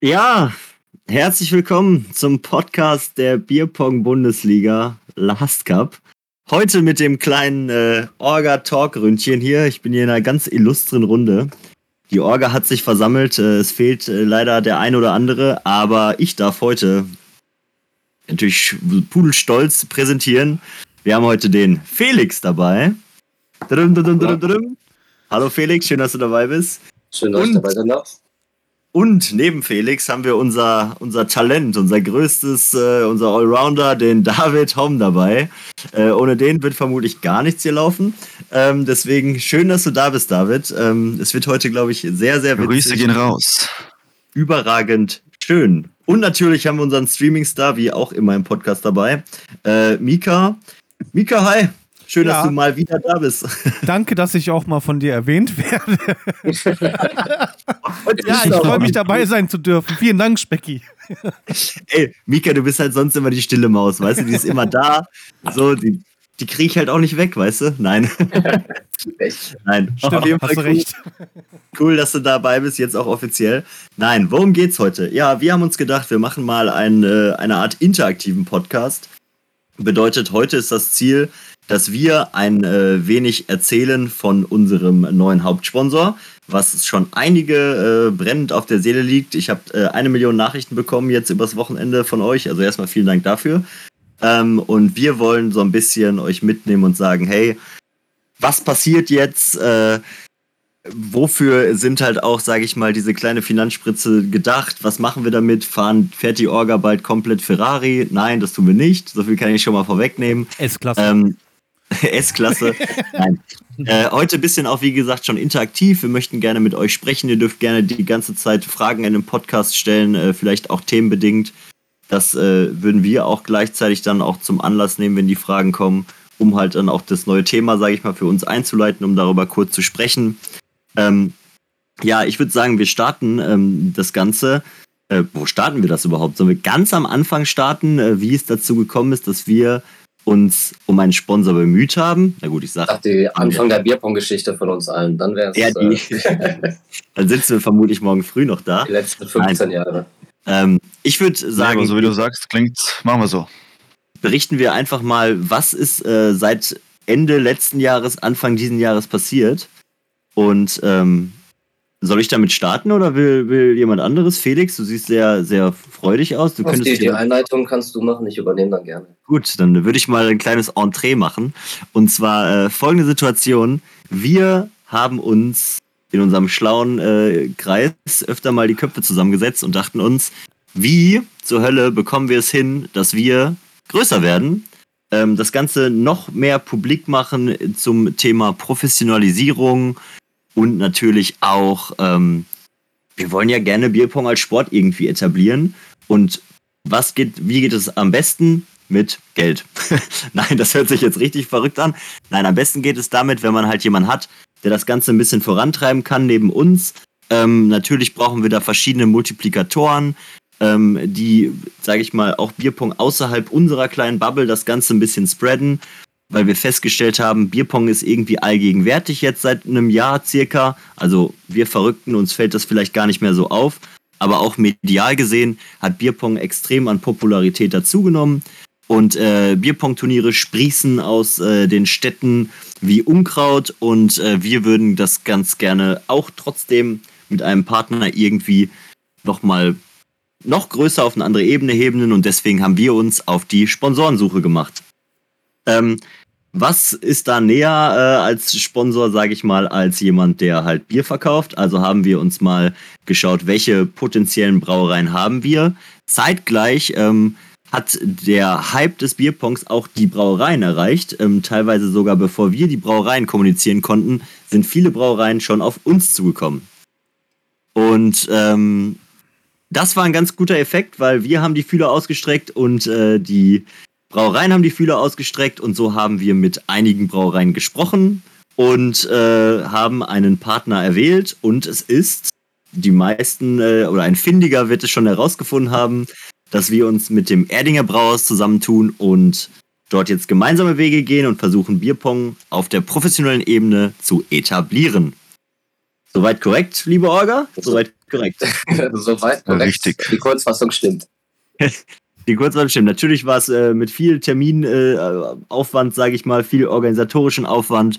Ja, herzlich willkommen zum Podcast der Bierpong-Bundesliga Last Cup. Heute mit dem kleinen äh, Orga-Talk-Ründchen hier. Ich bin hier in einer ganz illustren Runde. Die Orga hat sich versammelt. Äh, es fehlt äh, leider der ein oder andere, aber ich darf heute natürlich pudelstolz präsentieren. Wir haben heute den Felix dabei. Drum, drum, drum, Hallo Felix, schön, dass du dabei bist. Schön, dass Und ich dabei sein darf. Und neben Felix haben wir unser, unser Talent, unser größtes, äh, unser Allrounder, den David Homm dabei. Äh, ohne den wird vermutlich gar nichts hier laufen. Ähm, deswegen schön, dass du da bist, David. Ähm, es wird heute, glaube ich, sehr, sehr witzig. Grüße gehen raus. Überragend schön. Und natürlich haben wir unseren Streaming-Star, wie auch immer im Podcast dabei, äh, Mika. Mika, hi. Schön, ja. dass du mal wieder da bist. Danke, dass ich auch mal von dir erwähnt werde. ja, ich freue mich dabei sein zu dürfen. Vielen Dank, Specki. Ey, Mika, du bist halt sonst immer die stille Maus, weißt du? Die ist immer da. So, die, die kriege ich halt auch nicht weg, weißt du? Nein. Nein. Stimmt, auf jeden Fall hast du cool. recht. Cool, dass du dabei bist, jetzt auch offiziell. Nein, worum geht's heute? Ja, wir haben uns gedacht, wir machen mal ein, äh, eine Art interaktiven Podcast. Bedeutet, heute ist das Ziel, dass wir ein äh, wenig erzählen von unserem neuen Hauptsponsor, was schon einige äh, brennend auf der Seele liegt. Ich habe äh, eine Million Nachrichten bekommen jetzt übers Wochenende von euch, also erstmal vielen Dank dafür. Ähm, und wir wollen so ein bisschen euch mitnehmen und sagen, hey, was passiert jetzt? Äh, wofür sind halt auch, sage ich mal, diese kleine Finanzspritze gedacht? Was machen wir damit? Fahren, fährt die Orga bald komplett Ferrari? Nein, das tun wir nicht. So viel kann ich schon mal vorwegnehmen. S-Klasse. Ähm, S-Klasse. Nein. Äh, heute ein bisschen auch, wie gesagt, schon interaktiv. Wir möchten gerne mit euch sprechen. Ihr dürft gerne die ganze Zeit Fragen in den Podcast stellen, äh, vielleicht auch themenbedingt. Das äh, würden wir auch gleichzeitig dann auch zum Anlass nehmen, wenn die Fragen kommen, um halt dann auch das neue Thema, sage ich mal, für uns einzuleiten, um darüber kurz zu sprechen. Ähm, ja, ich würde sagen, wir starten ähm, das Ganze. Äh, wo starten wir das überhaupt? Sollen wir ganz am Anfang starten, äh, wie es dazu gekommen ist, dass wir uns um einen Sponsor bemüht haben. Na gut, ich sage. Ach, die Anfang der Bierpong-Geschichte von uns allen. Dann wäre es. Ja, äh, dann sitzen wir vermutlich morgen früh noch da. Die letzten 15 Nein. Jahre. Ähm, ich würde sagen. Ja, so wie du sagst, klingt, machen wir so. Berichten wir einfach mal, was ist äh, seit Ende letzten Jahres, Anfang diesen Jahres passiert. Und ähm, soll ich damit starten oder will, will jemand anderes? Felix, du siehst sehr, sehr freudig aus. Du könntest die, die Einleitung kannst du machen, ich übernehme dann gerne. Gut, dann würde ich mal ein kleines Entree machen. Und zwar äh, folgende Situation. Wir haben uns in unserem schlauen äh, Kreis öfter mal die Köpfe zusammengesetzt und dachten uns, wie zur Hölle bekommen wir es hin, dass wir größer werden, ähm, das Ganze noch mehr publik machen zum Thema Professionalisierung, und natürlich auch, ähm, wir wollen ja gerne Bierpong als Sport irgendwie etablieren. Und was geht, wie geht es am besten? Mit Geld. Nein, das hört sich jetzt richtig verrückt an. Nein, am besten geht es damit, wenn man halt jemanden hat, der das Ganze ein bisschen vorantreiben kann neben uns. Ähm, natürlich brauchen wir da verschiedene Multiplikatoren, ähm, die, sage ich mal, auch Bierpong außerhalb unserer kleinen Bubble das Ganze ein bisschen spreaden weil wir festgestellt haben, Bierpong ist irgendwie allgegenwärtig jetzt seit einem Jahr circa. Also wir Verrückten, uns fällt das vielleicht gar nicht mehr so auf. Aber auch medial gesehen hat Bierpong extrem an Popularität dazugenommen. Und äh, Bierpong-Turniere sprießen aus äh, den Städten wie Unkraut. Und äh, wir würden das ganz gerne auch trotzdem mit einem Partner irgendwie nochmal noch größer auf eine andere Ebene heben. Und deswegen haben wir uns auf die Sponsorensuche gemacht. Ähm, was ist da näher äh, als Sponsor, sage ich mal, als jemand, der halt Bier verkauft? Also haben wir uns mal geschaut, welche potenziellen Brauereien haben wir. Zeitgleich ähm, hat der Hype des Bierpongs auch die Brauereien erreicht. Ähm, teilweise sogar bevor wir die Brauereien kommunizieren konnten, sind viele Brauereien schon auf uns zugekommen. Und ähm, das war ein ganz guter Effekt, weil wir haben die Fühler ausgestreckt und äh, die Brauereien haben die Fühler ausgestreckt und so haben wir mit einigen Brauereien gesprochen und äh, haben einen Partner erwählt und es ist, die meisten äh, oder ein Findiger wird es schon herausgefunden haben, dass wir uns mit dem Erdinger Brauers zusammentun und dort jetzt gemeinsame Wege gehen und versuchen Bierpong auf der professionellen Ebene zu etablieren. Soweit korrekt, liebe Orga? Soweit korrekt. Soweit korrekt. Richtig. Die Kurzfassung stimmt. Die Kurzwahl stimmt. Natürlich war es äh, mit viel Terminaufwand, äh, sage ich mal, viel organisatorischen Aufwand.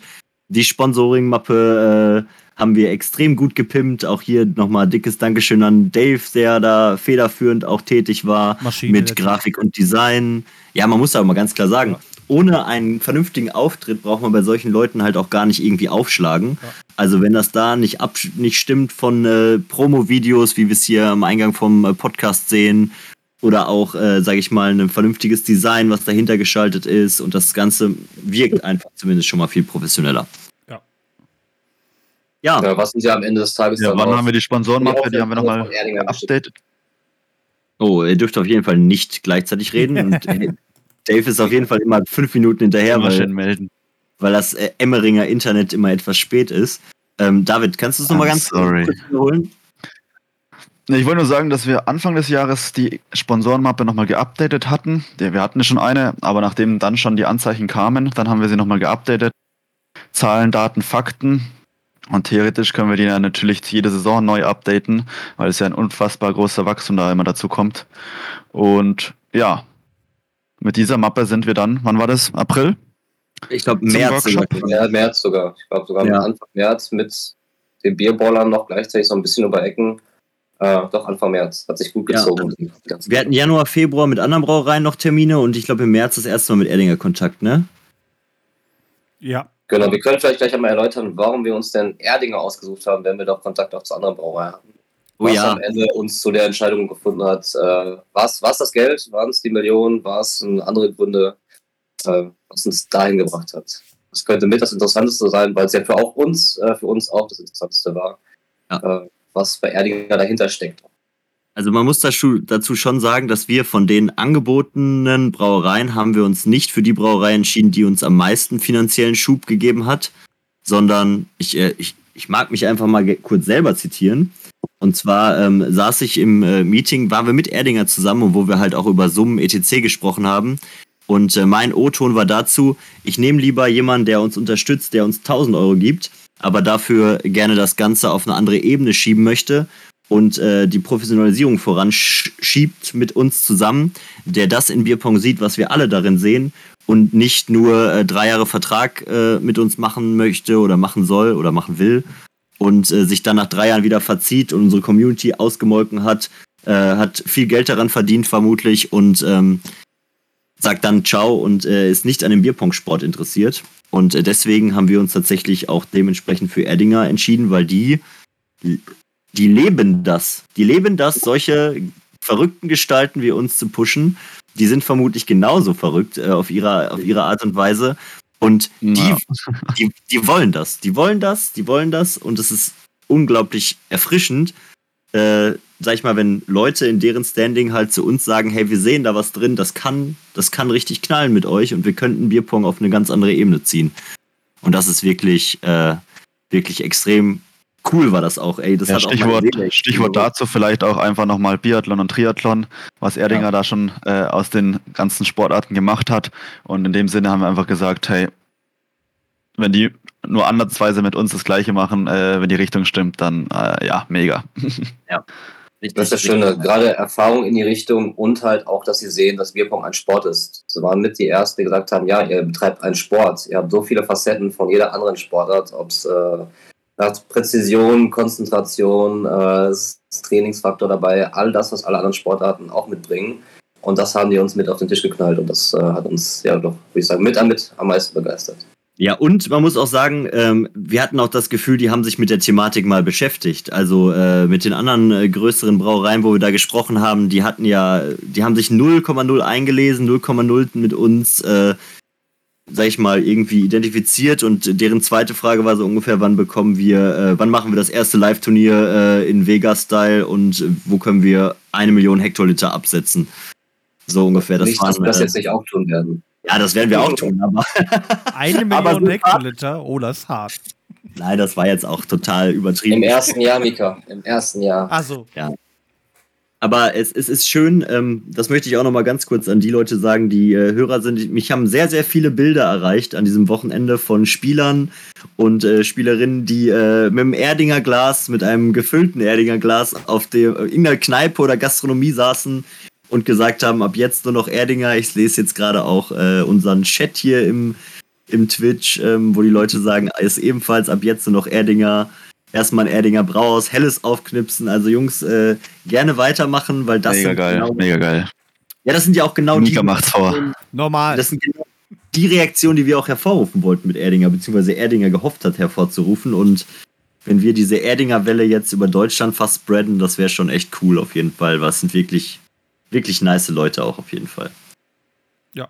Die Sponsoring-Mappe äh, haben wir extrem gut gepimpt. Auch hier nochmal dickes Dankeschön an Dave, der da federführend auch tätig war Maschine. mit Grafik und Design. Ja, man muss aber mal ganz klar sagen, ohne einen vernünftigen Auftritt braucht man bei solchen Leuten halt auch gar nicht irgendwie aufschlagen. Ja. Also wenn das da nicht, absch- nicht stimmt von äh, Promo-Videos, wie wir es hier am Eingang vom äh, Podcast sehen, oder auch, äh, sage ich mal, ein vernünftiges Design, was dahinter geschaltet ist und das Ganze wirkt einfach zumindest schon mal viel professioneller. Ja. Ja, Ja, was uns ja am Ende des Tages Ja, dann wann haben wir die Sponsorenmappe? Die haben wir nochmal geupdatet. oh, ihr dürft auf jeden Fall nicht gleichzeitig reden und Dave ist auf jeden Fall immer fünf Minuten hinterher, weil weil das äh, Emmeringer Internet immer etwas spät ist. Ähm, David, kannst du es nochmal ganz sorry. kurz wiederholen? Ich wollte nur sagen, dass wir Anfang des Jahres die Sponsorenmappe nochmal geupdatet hatten. Ja, Wir hatten ja schon eine, aber nachdem dann schon die Anzeichen kamen, dann haben wir sie nochmal geupdatet. Zahlen, Daten, Fakten. Und theoretisch können wir die dann natürlich jede Saison neu updaten, weil es ja ein unfassbar großer Wachstum da immer dazu kommt. Und ja, mit dieser Mappe sind wir dann, wann war das? April? Ich glaube, März. Ja, März sogar. Ich glaube sogar Ja. Anfang März mit den Bierballern noch gleichzeitig so ein bisschen über Ecken. Äh, doch Anfang März. Hat sich gut Ja. gezogen. Ganze- Wir hatten Januar, Februar mit anderen Brauereien noch Termine und ich glaube im März das erste Mal mit Erdinger Kontakt, ne? Ja. Genau, wir können vielleicht gleich einmal erläutern, warum wir uns denn Erdinger ausgesucht haben, wenn wir doch Kontakt auch zu anderen Brauereien hatten. Oh was ja. am Ende uns zu der Entscheidung gefunden hat. Äh, war es das Geld? Waren es die Millionen? War es andere Gründe, äh, was uns dahin gebracht hat? Das könnte mit das Interessanteste sein, weil es ja für auch uns, äh, für uns auch das Interessanteste war, Ja. äh, was bei Erdinger dahinter steckt. Also man muss dazu, schon sagen, dass wir von den angebotenen Brauereien haben wir uns nicht für die Brauerei entschieden, die uns am meisten finanziellen Schub gegeben hat, sondern ich, äh, ich, ich mag mich einfach mal kurz selber zitieren. Und zwar ähm, saß ich im äh, Meeting, waren wir mit Erdinger zusammen, wo wir halt auch über Summen etc. gesprochen haben. Und äh, mein O-Ton war dazu, ich nehme lieber jemanden, der uns unterstützt, der uns 1000 Euro gibt, aber dafür gerne das Ganze auf eine andere Ebene schieben möchte und äh, die Professionalisierung voranschiebt mit uns zusammen, der das in Bierpong sieht, was wir alle darin sehen und nicht nur äh, drei Jahre Vertrag äh, mit uns machen möchte oder machen soll oder machen will und äh, sich dann nach drei Jahren wieder verzieht und unsere Community ausgemolken hat, äh, hat viel Geld daran verdient vermutlich und ähm, sagt dann Ciao und äh, ist nicht an dem Bierpong-Sport interessiert. Und äh, deswegen haben wir uns tatsächlich auch dementsprechend für Erdinger entschieden, weil die die leben das. Die leben das, solche verrückten Gestalten wie uns zu pushen. Die sind vermutlich genauso verrückt äh, auf, ihrer, auf ihre Art und Weise. Und die, Ja. die, die wollen das. Die wollen das, die wollen das. Und es ist unglaublich erfrischend, äh, sag ich mal, wenn Leute in deren Standing halt zu uns sagen, hey, wir sehen da was drin, das kann, das kann richtig knallen mit euch und wir könnten Bierpong auf eine ganz andere Ebene ziehen. Und das ist wirklich, äh, wirklich extrem cool war das auch, ey. Das Ja, hat auch Stichwort, Seele echt Stichwort berührt. dazu vielleicht auch einfach nochmal Biathlon und Triathlon, was Erdinger Ja. da schon äh, aus den ganzen Sportarten gemacht hat. Und in dem Sinne haben wir einfach gesagt, hey, wenn die nur ansatzweise mit uns das Gleiche machen, äh, wenn die Richtung stimmt, dann äh, ja, mega. Richtig, Das ist das Schöne, gerade Erfahrung in die Richtung und halt auch, dass sie sehen, dass Bierpong ein Sport ist. Sie waren mit die Ersten, die gesagt haben, ja, ihr betreibt einen Sport. Ihr habt so viele Facetten von jeder anderen Sportart, ob es äh, Präzision, Konzentration, äh, Trainingsfaktor dabei, all das, was alle anderen Sportarten auch mitbringen. Und das haben die uns mit auf den Tisch geknallt und das äh, hat uns ja doch, würde ich sagen, mit damit am meisten begeistert. Ja, und man muss auch sagen, ähm, wir hatten auch das Gefühl, die haben sich mit der Thematik mal beschäftigt. Also äh, mit den anderen äh, größeren Brauereien, wo wir da gesprochen haben, die hatten ja, die haben sich 0,0 eingelesen, 0,0 mit uns, äh, sag ich mal, irgendwie identifiziert. Und deren zweite Frage war so ungefähr, wann bekommen wir, äh, wann machen wir das erste Live-Turnier äh, in Vegas-Style und wo können wir eine Million Hektoliter absetzen? So ungefähr. Das nicht, dass wir waren, das äh, jetzt nicht auch tun werden. Ja, das werden wir auch tun, aber Eine Million Hektoliter, oh, das ist hart. nein, das war jetzt auch total übertrieben. Im ersten Jahr, Mika, im ersten Jahr. Also, Aber es, es ist schön, ähm, das möchte ich auch noch mal ganz kurz an die Leute sagen, die äh, Hörer sind. Mich haben sehr, sehr viele Bilder erreicht an diesem Wochenende von Spielern und äh, Spielerinnen, die äh, mit einem Erdinger Glas, mit einem gefüllten Erdinger Glas auf der äh, irgendeiner Kneipe oder Gastronomie saßen und gesagt haben, ab jetzt nur noch Erdinger. Ich lese jetzt gerade auch äh, unseren Chat hier im, im Twitch, ähm, wo die Leute sagen, ist ebenfalls ab jetzt nur noch Erdinger erstmal ein Erdinger Brauhaus, helles aufknipsen. Also Jungs, äh, gerne weitermachen, weil das Mega sind geil, genau, mega geil. ja, das sind ja auch genau Mika die macht's vor. Normal. das sind genau die Reaktionen, die wir auch hervorrufen wollten mit Erdinger, beziehungsweise Erdinger gehofft hat hervorzurufen. Und wenn wir diese Erdinger Welle jetzt über Deutschland fast spreaden, das wäre schon echt cool auf jeden Fall, weil es sind wirklich, wirklich nice Leute auch auf jeden Fall. Ja.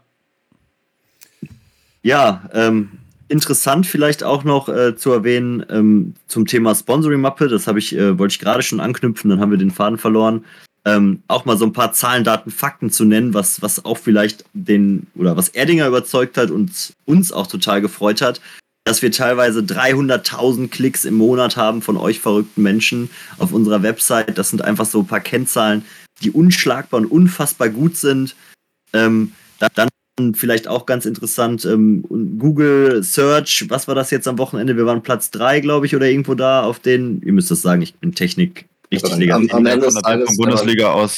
Ja, ähm, interessant vielleicht auch noch äh, zu erwähnen ähm, zum Thema Sponsoring-Mappe, das habe ich, äh, wollte ich gerade schon anknüpfen, dann haben wir den Faden verloren. Ähm, auch mal so ein paar Zahlen, Daten, Fakten zu nennen, was, was auch vielleicht den, oder was Erdinger überzeugt hat und uns auch total gefreut hat, dass wir teilweise 300.000 Klicks im Monat haben von euch verrückten Menschen auf unserer Website. Das sind einfach so ein paar Kennzahlen, die unschlagbar und unfassbar gut sind. Ähm, dann vielleicht auch ganz interessant, ähm, Google Search, was war das jetzt am Wochenende? Wir waren Platz 3, glaube ich, oder irgendwo da auf den, ihr müsst das sagen, ich bin Technik richtig Am- legal. am- am Ende Von der Bundesliga aus,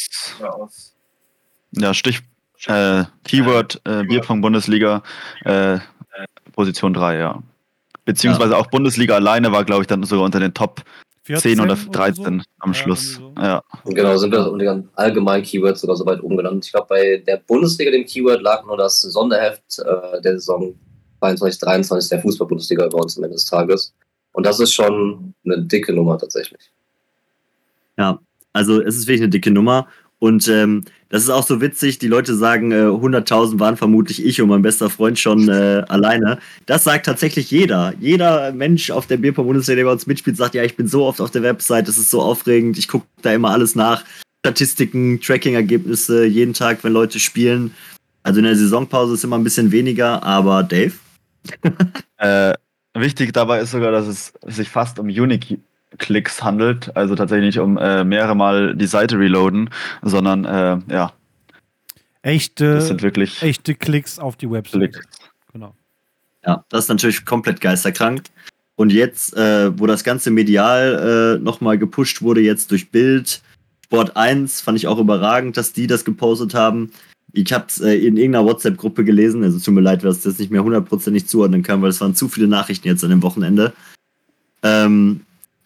ja, Stich, äh, Keyword, äh, Bierpong Bundesliga, äh, Position 3, ja. Beziehungsweise auch Bundesliga alleine war, glaube ich, dann sogar unter den Top 10 oder 13 so. am Ja, Schluss. so. Ja. Genau, sind wir unter den allgemeinen Keywords sogar so weit oben genannt. Ich glaube, bei der Bundesliga, dem Keyword, lag nur das Sonderheft äh, der Saison 22, 23 der Fußball-Bundesliga bei uns am Ende des Tages. Und das ist schon eine dicke Nummer tatsächlich. Ja, also es ist wirklich eine dicke Nummer. Und ähm, das ist auch so witzig, die Leute sagen, äh, 100.000 waren vermutlich ich und mein bester Freund schon äh, alleine. Das sagt tatsächlich jeder. Jeder Mensch auf der Bierpong-Bundesliga, der bei uns mitspielt, sagt, ja, ich bin so oft auf der Website, das ist so aufregend, ich gucke da immer alles nach. Statistiken, Tracking-Ergebnisse, jeden Tag, wenn Leute spielen. Also in der Saisonpause ist immer ein bisschen weniger, aber Dave? Äh, wichtig dabei ist sogar, dass es sich fast um Unique-Klicks handelt, also tatsächlich nicht um äh, mehrere Mal die Seite reloaden, sondern äh, ja, Echte, das sind wirklich echte Klicks auf die Website. Klicks. Genau. Ja, das ist natürlich komplett geisterkrank. Und jetzt, äh, wo das Ganze medial äh, nochmal gepusht wurde, jetzt durch Bild, Sport 1, fand ich auch überragend, dass die das gepostet haben. Ich habe es äh, in irgendeiner WhatsApp-Gruppe gelesen, also tut mir leid, dass ich das nicht mehr hundertprozentig zuordnen kann, weil es waren zu viele Nachrichten jetzt an dem Wochenende. Ähm,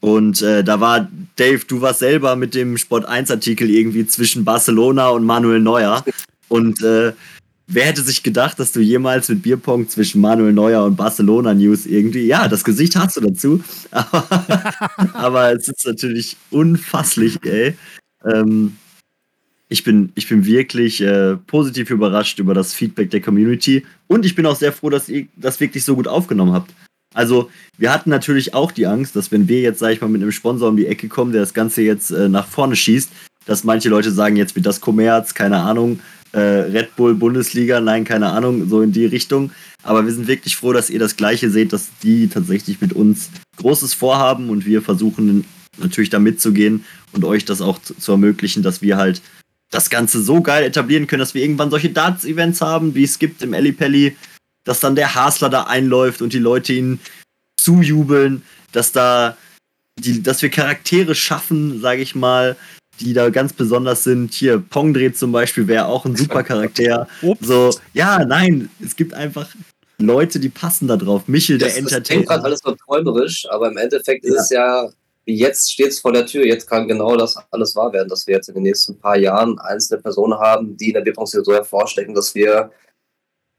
und äh, da war, Dave, du warst selber mit dem Sport 1-Artikel irgendwie zwischen Barcelona und Manuel Neuer. Und äh, Wer hätte sich gedacht, dass du jemals mit Bierpong zwischen Manuel Neuer und Barcelona News irgendwie, ja, das Gesicht hast du dazu, aber, aber es ist natürlich unfasslich, ey. Ähm, ich, bin, ich bin wirklich äh, positiv überrascht über das Feedback der Community und ich bin auch sehr froh, dass ihr das wirklich so gut aufgenommen habt. Also, wir hatten natürlich auch die Angst, dass wenn wir jetzt, sag ich mal, mit einem Sponsor um die Ecke kommen, der das Ganze jetzt äh, nach vorne schießt, dass manche Leute sagen, jetzt wird das Kommerz, keine Ahnung, äh, Red Bull Bundesliga, nein, keine Ahnung, so in die Richtung. Aber wir sind wirklich froh, dass ihr das Gleiche seht, dass die tatsächlich mit uns Großes vorhaben und wir versuchen natürlich da mitzugehen und euch das auch zu, zu ermöglichen, dass wir halt das Ganze so geil etablieren können, dass wir irgendwann solche Darts-Events haben, wie es gibt im Ellipelli, dass dann der Hasler da einläuft und die Leute ihn zujubeln, dass da die, dass wir Charaktere schaffen, sage ich mal, die da ganz besonders sind. Hier, Pongdre zum Beispiel wäre auch ein super Charakter. So, ja, nein, es gibt einfach Leute, die passen da drauf. Michel, der Das, das klingt Entertainer. gerade alles so träumerisch, aber im Endeffekt Ja. ist es ja, jetzt steht es vor der Tür, jetzt kann genau das alles wahr werden, dass wir jetzt in den nächsten paar Jahren einzelne Personen haben, die in der Bierpong-Szene so hervorstechen, dass wir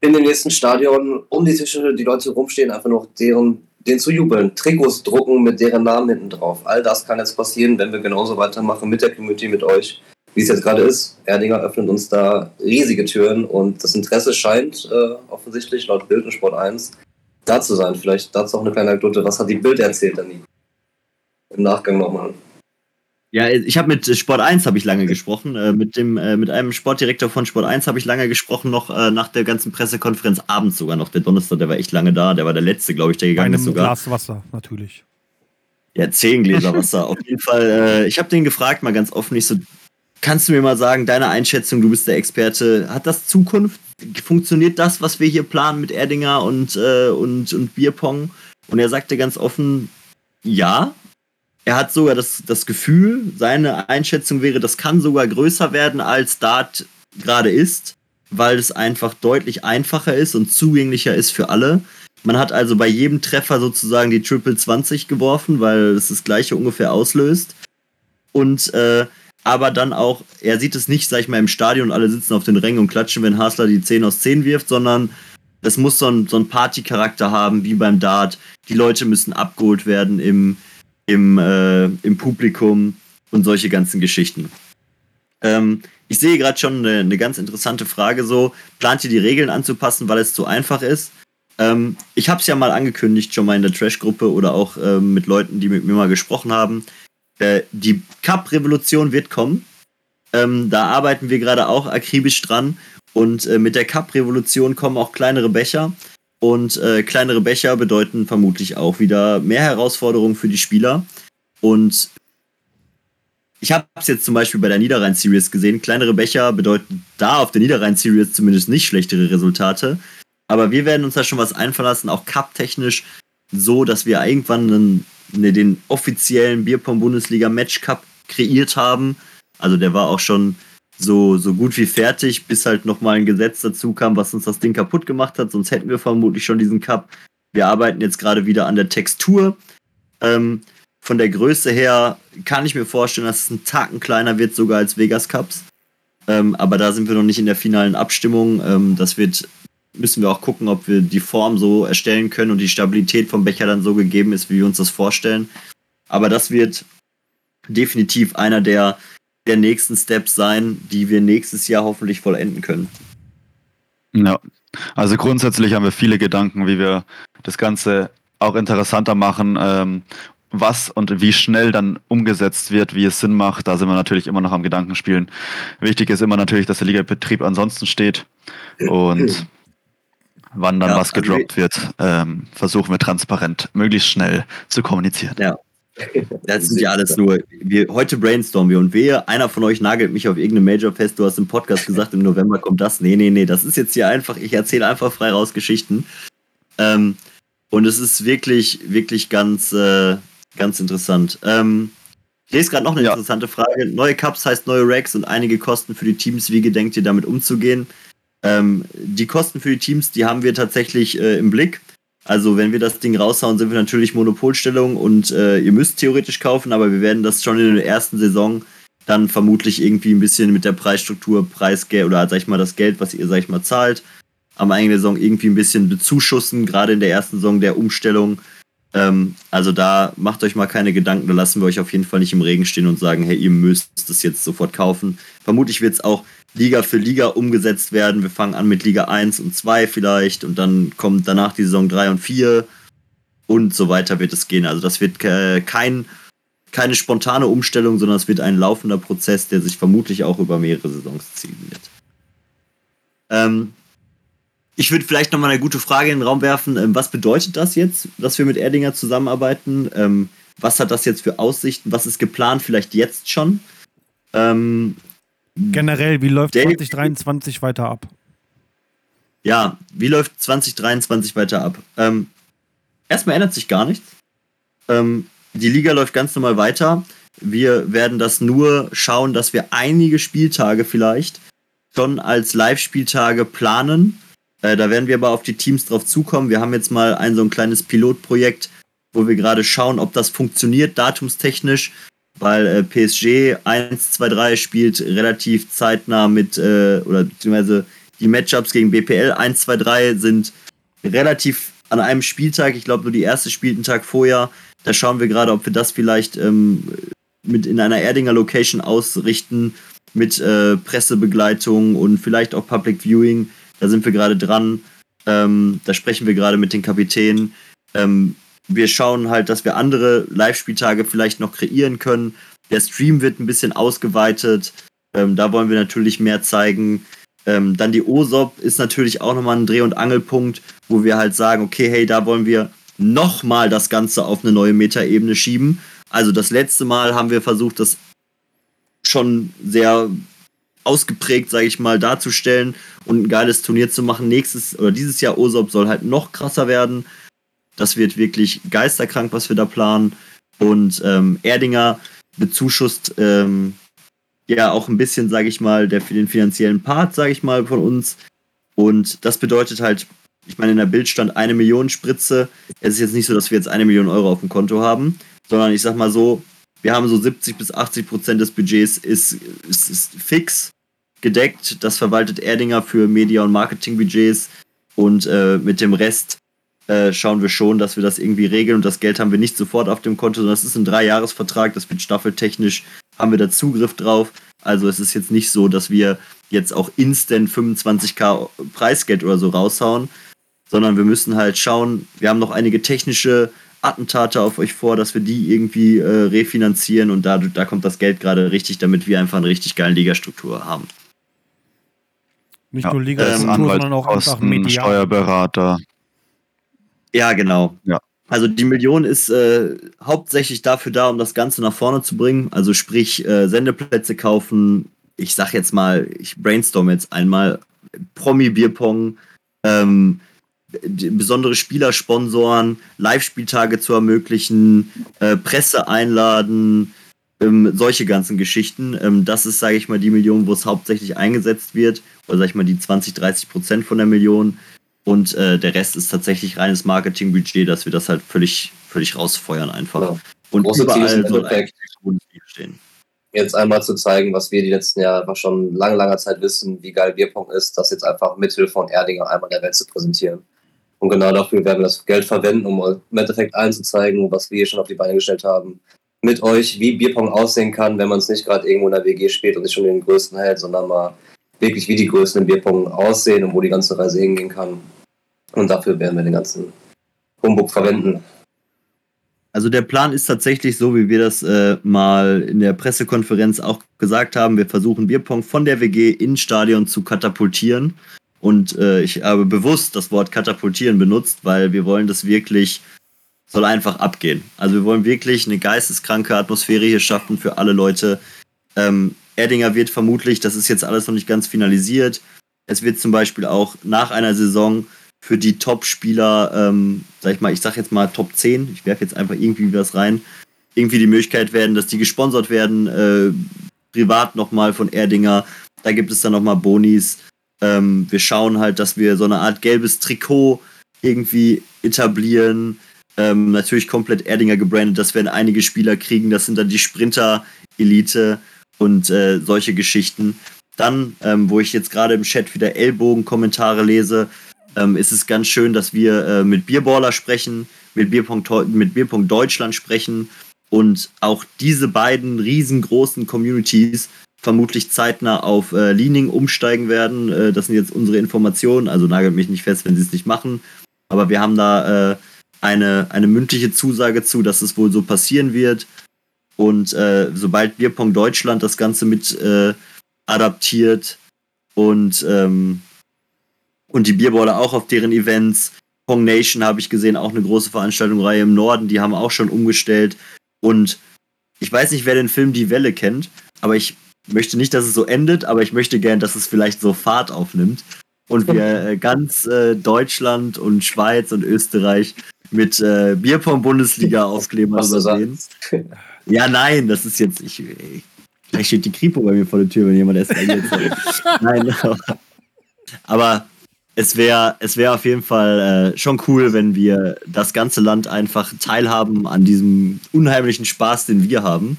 in dem nächsten Stadion um die Tische, die Leute rumstehen, einfach noch deren, denen zu jubeln, Trikots drucken mit deren Namen hinten drauf. All das kann jetzt passieren, wenn wir genauso weitermachen mit der Community, mit euch, wie es jetzt gerade ist. Erdinger öffnet uns da riesige Türen und das Interesse scheint äh, offensichtlich laut Bild und Sport 1 da zu sein. Vielleicht dazu auch eine kleine Anekdote. Was hat die Bild erzählt, Danny? Im Nachgang nochmal. Ja, ich habe mit Sport 1 habe ich lange gesprochen. Äh, mit dem äh, mit einem Sportdirektor von Sport 1 habe ich lange gesprochen, noch äh, nach der ganzen Pressekonferenz abends sogar noch. Der Donnerstag, der war echt lange da. Der war der letzte, glaube ich, der gegangen ist sogar. Glas Wasser, natürlich. Ja, zehn Gläser Wasser. Auf jeden Fall, äh, ich habe den gefragt, mal ganz offen, ich so, kannst du mir mal sagen, deine Einschätzung, du bist der Experte, hat das Zukunft? Funktioniert das, was wir hier planen mit Erdinger und, äh, und, und Bierpong? Und er sagte ganz offen, ja. Er hat sogar das, das Gefühl, seine Einschätzung wäre, das kann sogar größer werden, als Dart gerade ist, weil es einfach deutlich einfacher ist und zugänglicher ist für alle. Man hat also bei jedem Treffer sozusagen die Triple 20 geworfen, weil es das gleiche ungefähr auslöst. Und äh, aber dann auch, er sieht es nicht, sag ich mal, im Stadion alle sitzen auf den Rängen und klatschen, wenn Hasler die 10 aus 10 wirft, sondern es muss so ein, so ein Party-Charakter haben, wie beim Dart. Die Leute müssen abgeholt werden im, im, äh, im Publikum und solche ganzen Geschichten. Ähm, ich sehe gerade schon eine, eine, ganz interessante Frage so, plant ihr die Regeln anzupassen, weil es zu einfach ist? Ähm, ich habe es ja mal angekündigt, schon mal in der Trash-Gruppe oder auch ähm, mit Leuten, die mit mir mal gesprochen haben. Äh, die Cup-Revolution wird kommen. Ähm, da arbeiten wir gerade auch akribisch dran. Und äh, mit der Cup-Revolution kommen auch kleinere Becher. Und äh, kleinere Becher bedeuten vermutlich auch wieder mehr Herausforderungen für die Spieler. Und ich habe es jetzt zum Beispiel bei der Niederrhein-Series gesehen. Kleinere Becher bedeuten da auf der Niederrhein-Series zumindest nicht schlechtere Resultate. Aber wir werden uns da schon was einfallen lassen, auch cup-technisch, so dass wir irgendwann einen, ne, den offiziellen Bierpong-Bundesliga Match Cup kreiert haben. Also der war auch schon so, so gut wie fertig, bis halt nochmal ein Gesetz dazu kam, was uns das Ding kaputt gemacht hat. Sonst hätten wir vermutlich schon diesen Cup. Wir arbeiten jetzt gerade wieder an der Textur. Ähm, von der Größe her kann ich mir vorstellen, dass es ein Tacken kleiner wird, sogar als Vegas Cups. Ähm, aber da sind wir noch nicht in der finalen Abstimmung. Ähm, das wird, müssen wir auch gucken, ob wir die Form so erstellen können und die Stabilität vom Becher dann so gegeben ist, wie wir uns das vorstellen. Aber das wird definitiv einer der der nächsten Steps sein, die wir nächstes Jahr hoffentlich vollenden können. Ja, also grundsätzlich haben wir viele Gedanken, wie wir das Ganze auch interessanter machen, ähm, was und wie schnell dann umgesetzt wird, wie es Sinn macht. Da sind wir natürlich immer noch am Gedankenspielen. Wichtig ist immer natürlich, dass der Ligabetrieb ansonsten steht und wann dann ja, was gedroppt also wird, ähm, versuchen wir transparent, möglichst schnell zu kommunizieren. Ja, das sind ja alles nur. Wir, heute brainstormen wir und wehe, einer von euch nagelt mich auf irgendeine Major fest. Du hast im Podcast gesagt, im November kommt das. Nee, nee, nee, das ist jetzt hier einfach, ich erzähle einfach frei raus Geschichten. Ähm, und es ist wirklich, wirklich ganz, äh, ganz interessant. Ähm, ich lese gerade noch eine ja. interessante Frage. Neue Cups heißt neue Racks und einige Kosten für die Teams. Wie gedenkt ihr damit umzugehen? Ähm, die Kosten für die Teams, die haben wir tatsächlich äh, im Blick. Also wenn wir das Ding raushauen, sind wir natürlich Monopolstellung und äh, ihr müsst theoretisch kaufen, aber wir werden das schon in der ersten Saison dann vermutlich irgendwie ein bisschen mit der Preisstruktur, Preisgeld oder sag ich mal das Geld, was ihr sag ich mal zahlt, am eigenen Saison irgendwie ein bisschen bezuschussen, gerade in der ersten Saison der Umstellung. Ähm, also da macht euch mal keine Gedanken, da lassen wir euch auf jeden Fall nicht im Regen stehen und sagen, hey, ihr müsst das jetzt sofort kaufen. Vermutlich wird es auch Liga für Liga umgesetzt werden. Wir fangen an mit Liga 1 und 2 vielleicht und dann kommt danach die Saison 3 und 4 und so weiter wird es gehen. Also das wird äh, kein, keine spontane Umstellung, sondern es wird ein laufender Prozess, der sich vermutlich auch über mehrere Saisons ziehen wird. Ähm, ich würde vielleicht nochmal eine gute Frage in den Raum werfen. Ähm, was bedeutet das jetzt, dass wir mit Erdinger zusammenarbeiten? Ähm, was hat das jetzt für Aussichten? Was ist geplant vielleicht jetzt schon? Generell, wie läuft 2023 weiter ab? Ja, wie läuft 2023 weiter ab? Ähm, erstmal ändert sich gar nichts. Ähm, die Liga läuft ganz normal weiter. Wir werden das nur schauen, dass wir einige Spieltage vielleicht schon als Live-Spieltage planen. Äh, da werden wir aber auf die Teams drauf zukommen. Wir haben jetzt mal ein so ein kleines Pilotprojekt, wo wir gerade schauen, ob das funktioniert, datumstechnisch weil äh, PSG 1, 2, 3 spielt relativ zeitnah mit, äh, oder beziehungsweise die Matchups gegen BPL 1, 2, 3 sind relativ an einem Spieltag, ich glaube nur die erste spielt einen Tag vorher. Da schauen wir gerade, ob wir das vielleicht ähm, mit in einer Erdinger Location ausrichten, mit äh, Pressebegleitung und vielleicht auch Public Viewing. Da sind wir gerade dran. Ähm, da sprechen wir gerade mit den Kapitänen. Ähm, wir schauen halt, dass wir andere Live-Spieltage vielleicht noch kreieren können. Der Stream wird ein bisschen ausgeweitet. Ähm, da wollen wir natürlich mehr zeigen. Ähm, dann die OSOP ist natürlich auch nochmal ein Dreh- und Angelpunkt, wo wir halt sagen, okay, hey, da wollen wir nochmal das Ganze auf eine neue Metaebene schieben. Also das letzte Mal haben wir versucht, das schon sehr ausgeprägt, sage ich mal, darzustellen und ein geiles Turnier zu machen. Nächstes oder dieses Jahr OSOP soll halt noch krasser werden. Das wird wirklich geisterkrank, was wir da planen. Und ähm, Erdinger bezuschusst ähm, ja auch ein bisschen, sage ich mal, der, den finanziellen Part, sage ich mal, von uns. Und das bedeutet halt, ich meine, in der Bild stand eine Million Spritze. Es ist jetzt nicht so, dass wir jetzt eine Million Euro auf dem Konto haben, sondern ich sag mal so, wir haben so 70 bis 80 Prozent des Budgets ist, ist, ist fix gedeckt. Das verwaltet Erdinger für Media- und Marketingbudgets und äh, mit dem Rest äh, schauen wir schon, dass wir das irgendwie regeln und das Geld haben wir nicht sofort auf dem Konto, sondern es ist ein Dreijahresvertrag, das wird staffeltechnisch, haben wir da Zugriff drauf. Also es ist jetzt nicht so, dass wir jetzt auch instant 25k Preisgeld oder so raushauen, sondern wir müssen halt schauen, wir haben noch einige technische Attentate auf euch vor, dass wir die irgendwie äh, refinanzieren und da, da kommt das Geld gerade richtig, damit wir einfach eine richtig geile Ligastruktur haben. Nicht Ja, nur Liga, ähm, sondern auch einfach medial. Steuerberater. Ja, genau. Ja. Also die Million ist äh, hauptsächlich dafür da, um das Ganze nach vorne zu bringen. Also sprich, äh, Sendeplätze kaufen. Ich sag jetzt mal, ich brainstorm jetzt einmal. Promi-Bierpong, ähm, besondere Spieler sponsoren, Live-Spieltage zu ermöglichen, äh, Presse einladen, ähm, solche ganzen Geschichten. Ähm, das ist, sage ich mal, die Million, wo es hauptsächlich eingesetzt wird. Oder sage ich mal, die 20, 30 Prozent von der Million. Und äh, der Rest ist tatsächlich reines Marketingbudget, dass wir das halt völlig, völlig rausfeuern einfach. Ja. Und Große überall soll Bundesliga stehen. jetzt einmal zu zeigen, was wir die letzten Jahre einfach schon lange, langer Zeit wissen, wie geil Bierpong ist, das jetzt einfach mithilfe von Erdinger einmal der Welt zu präsentieren. Und genau dafür werden wir das Geld verwenden, um im Endeffekt allen zu zeigen, was wir hier schon auf die Beine gestellt haben. Mit euch, wie Bierpong aussehen kann, wenn man es nicht gerade irgendwo in der WG spielt und sich schon den Größten hält, sondern mal wirklich wie die Größten im Bierpong aussehen und wo die ganze Reise hingehen kann. Und dafür werden wir den ganzen Humbug verwenden. Also der Plan ist tatsächlich so, wie wir das äh, mal in der Pressekonferenz auch gesagt haben. Wir versuchen Bierpong von der WG ins Stadion zu katapultieren. Und äh, ich habe bewusst das Wort katapultieren benutzt, weil wir wollen das wirklich, soll einfach abgehen. Also wir wollen wirklich eine geisteskranke Atmosphäre hier schaffen für alle Leute. Ähm, Erdinger wird vermutlich, das ist jetzt alles noch nicht ganz finalisiert, es wird zum Beispiel auch nach einer Saison für die Top-Spieler, ähm, sag ich mal, ich sag jetzt mal Top 10, ich werfe jetzt einfach irgendwie was rein, irgendwie die Möglichkeit werden, dass die gesponsert werden, äh, privat nochmal von Erdinger. Da gibt es dann nochmal Bonis. Ähm, wir schauen halt, dass wir so eine Art gelbes Trikot irgendwie etablieren. Ähm, natürlich komplett Erdinger gebrandet, das werden einige Spieler kriegen. Das sind dann die Sprinter-Elite und äh, solche Geschichten. Dann, ähm, wo ich jetzt gerade im Chat wieder Ellbogen-Kommentare lese, ähm, ist es ganz schön, dass wir äh, mit Bierballer sprechen, mit Bierpong, mit Bierpong Deutschland sprechen und auch diese beiden riesengroßen Communities vermutlich zeitnah auf äh, Leaning umsteigen werden. Äh, das sind jetzt unsere Informationen, also nagelt mich nicht fest, wenn sie es nicht machen. Aber wir haben da äh, eine, eine mündliche Zusage zu, dass es wohl so passieren wird. Und äh, sobald Bierpong Deutschland das Ganze mit äh, adaptiert und, ähm, und die Bierballer auch auf deren Events. Pong Nation habe ich gesehen, auch eine große Veranstaltungsreihe im Norden, die haben auch schon umgestellt. Und ich weiß nicht, wer den Film Die Welle kennt, aber ich möchte nicht, dass es so endet, aber ich möchte gern, dass es vielleicht so Fahrt aufnimmt und wir äh, ganz äh, Deutschland und Schweiz und Österreich mit äh, Bierpong-Bundesliga-Aufklebern Was du übersehen. Ja, nein, das ist jetzt. Ich, ich, vielleicht steht die Kripo bei mir vor der Tür, wenn jemand eskaliert. nein, aber, aber es wäre es wär auf jeden Fall äh, schon cool, wenn wir das ganze Land einfach teilhaben an diesem unheimlichen Spaß, den wir haben.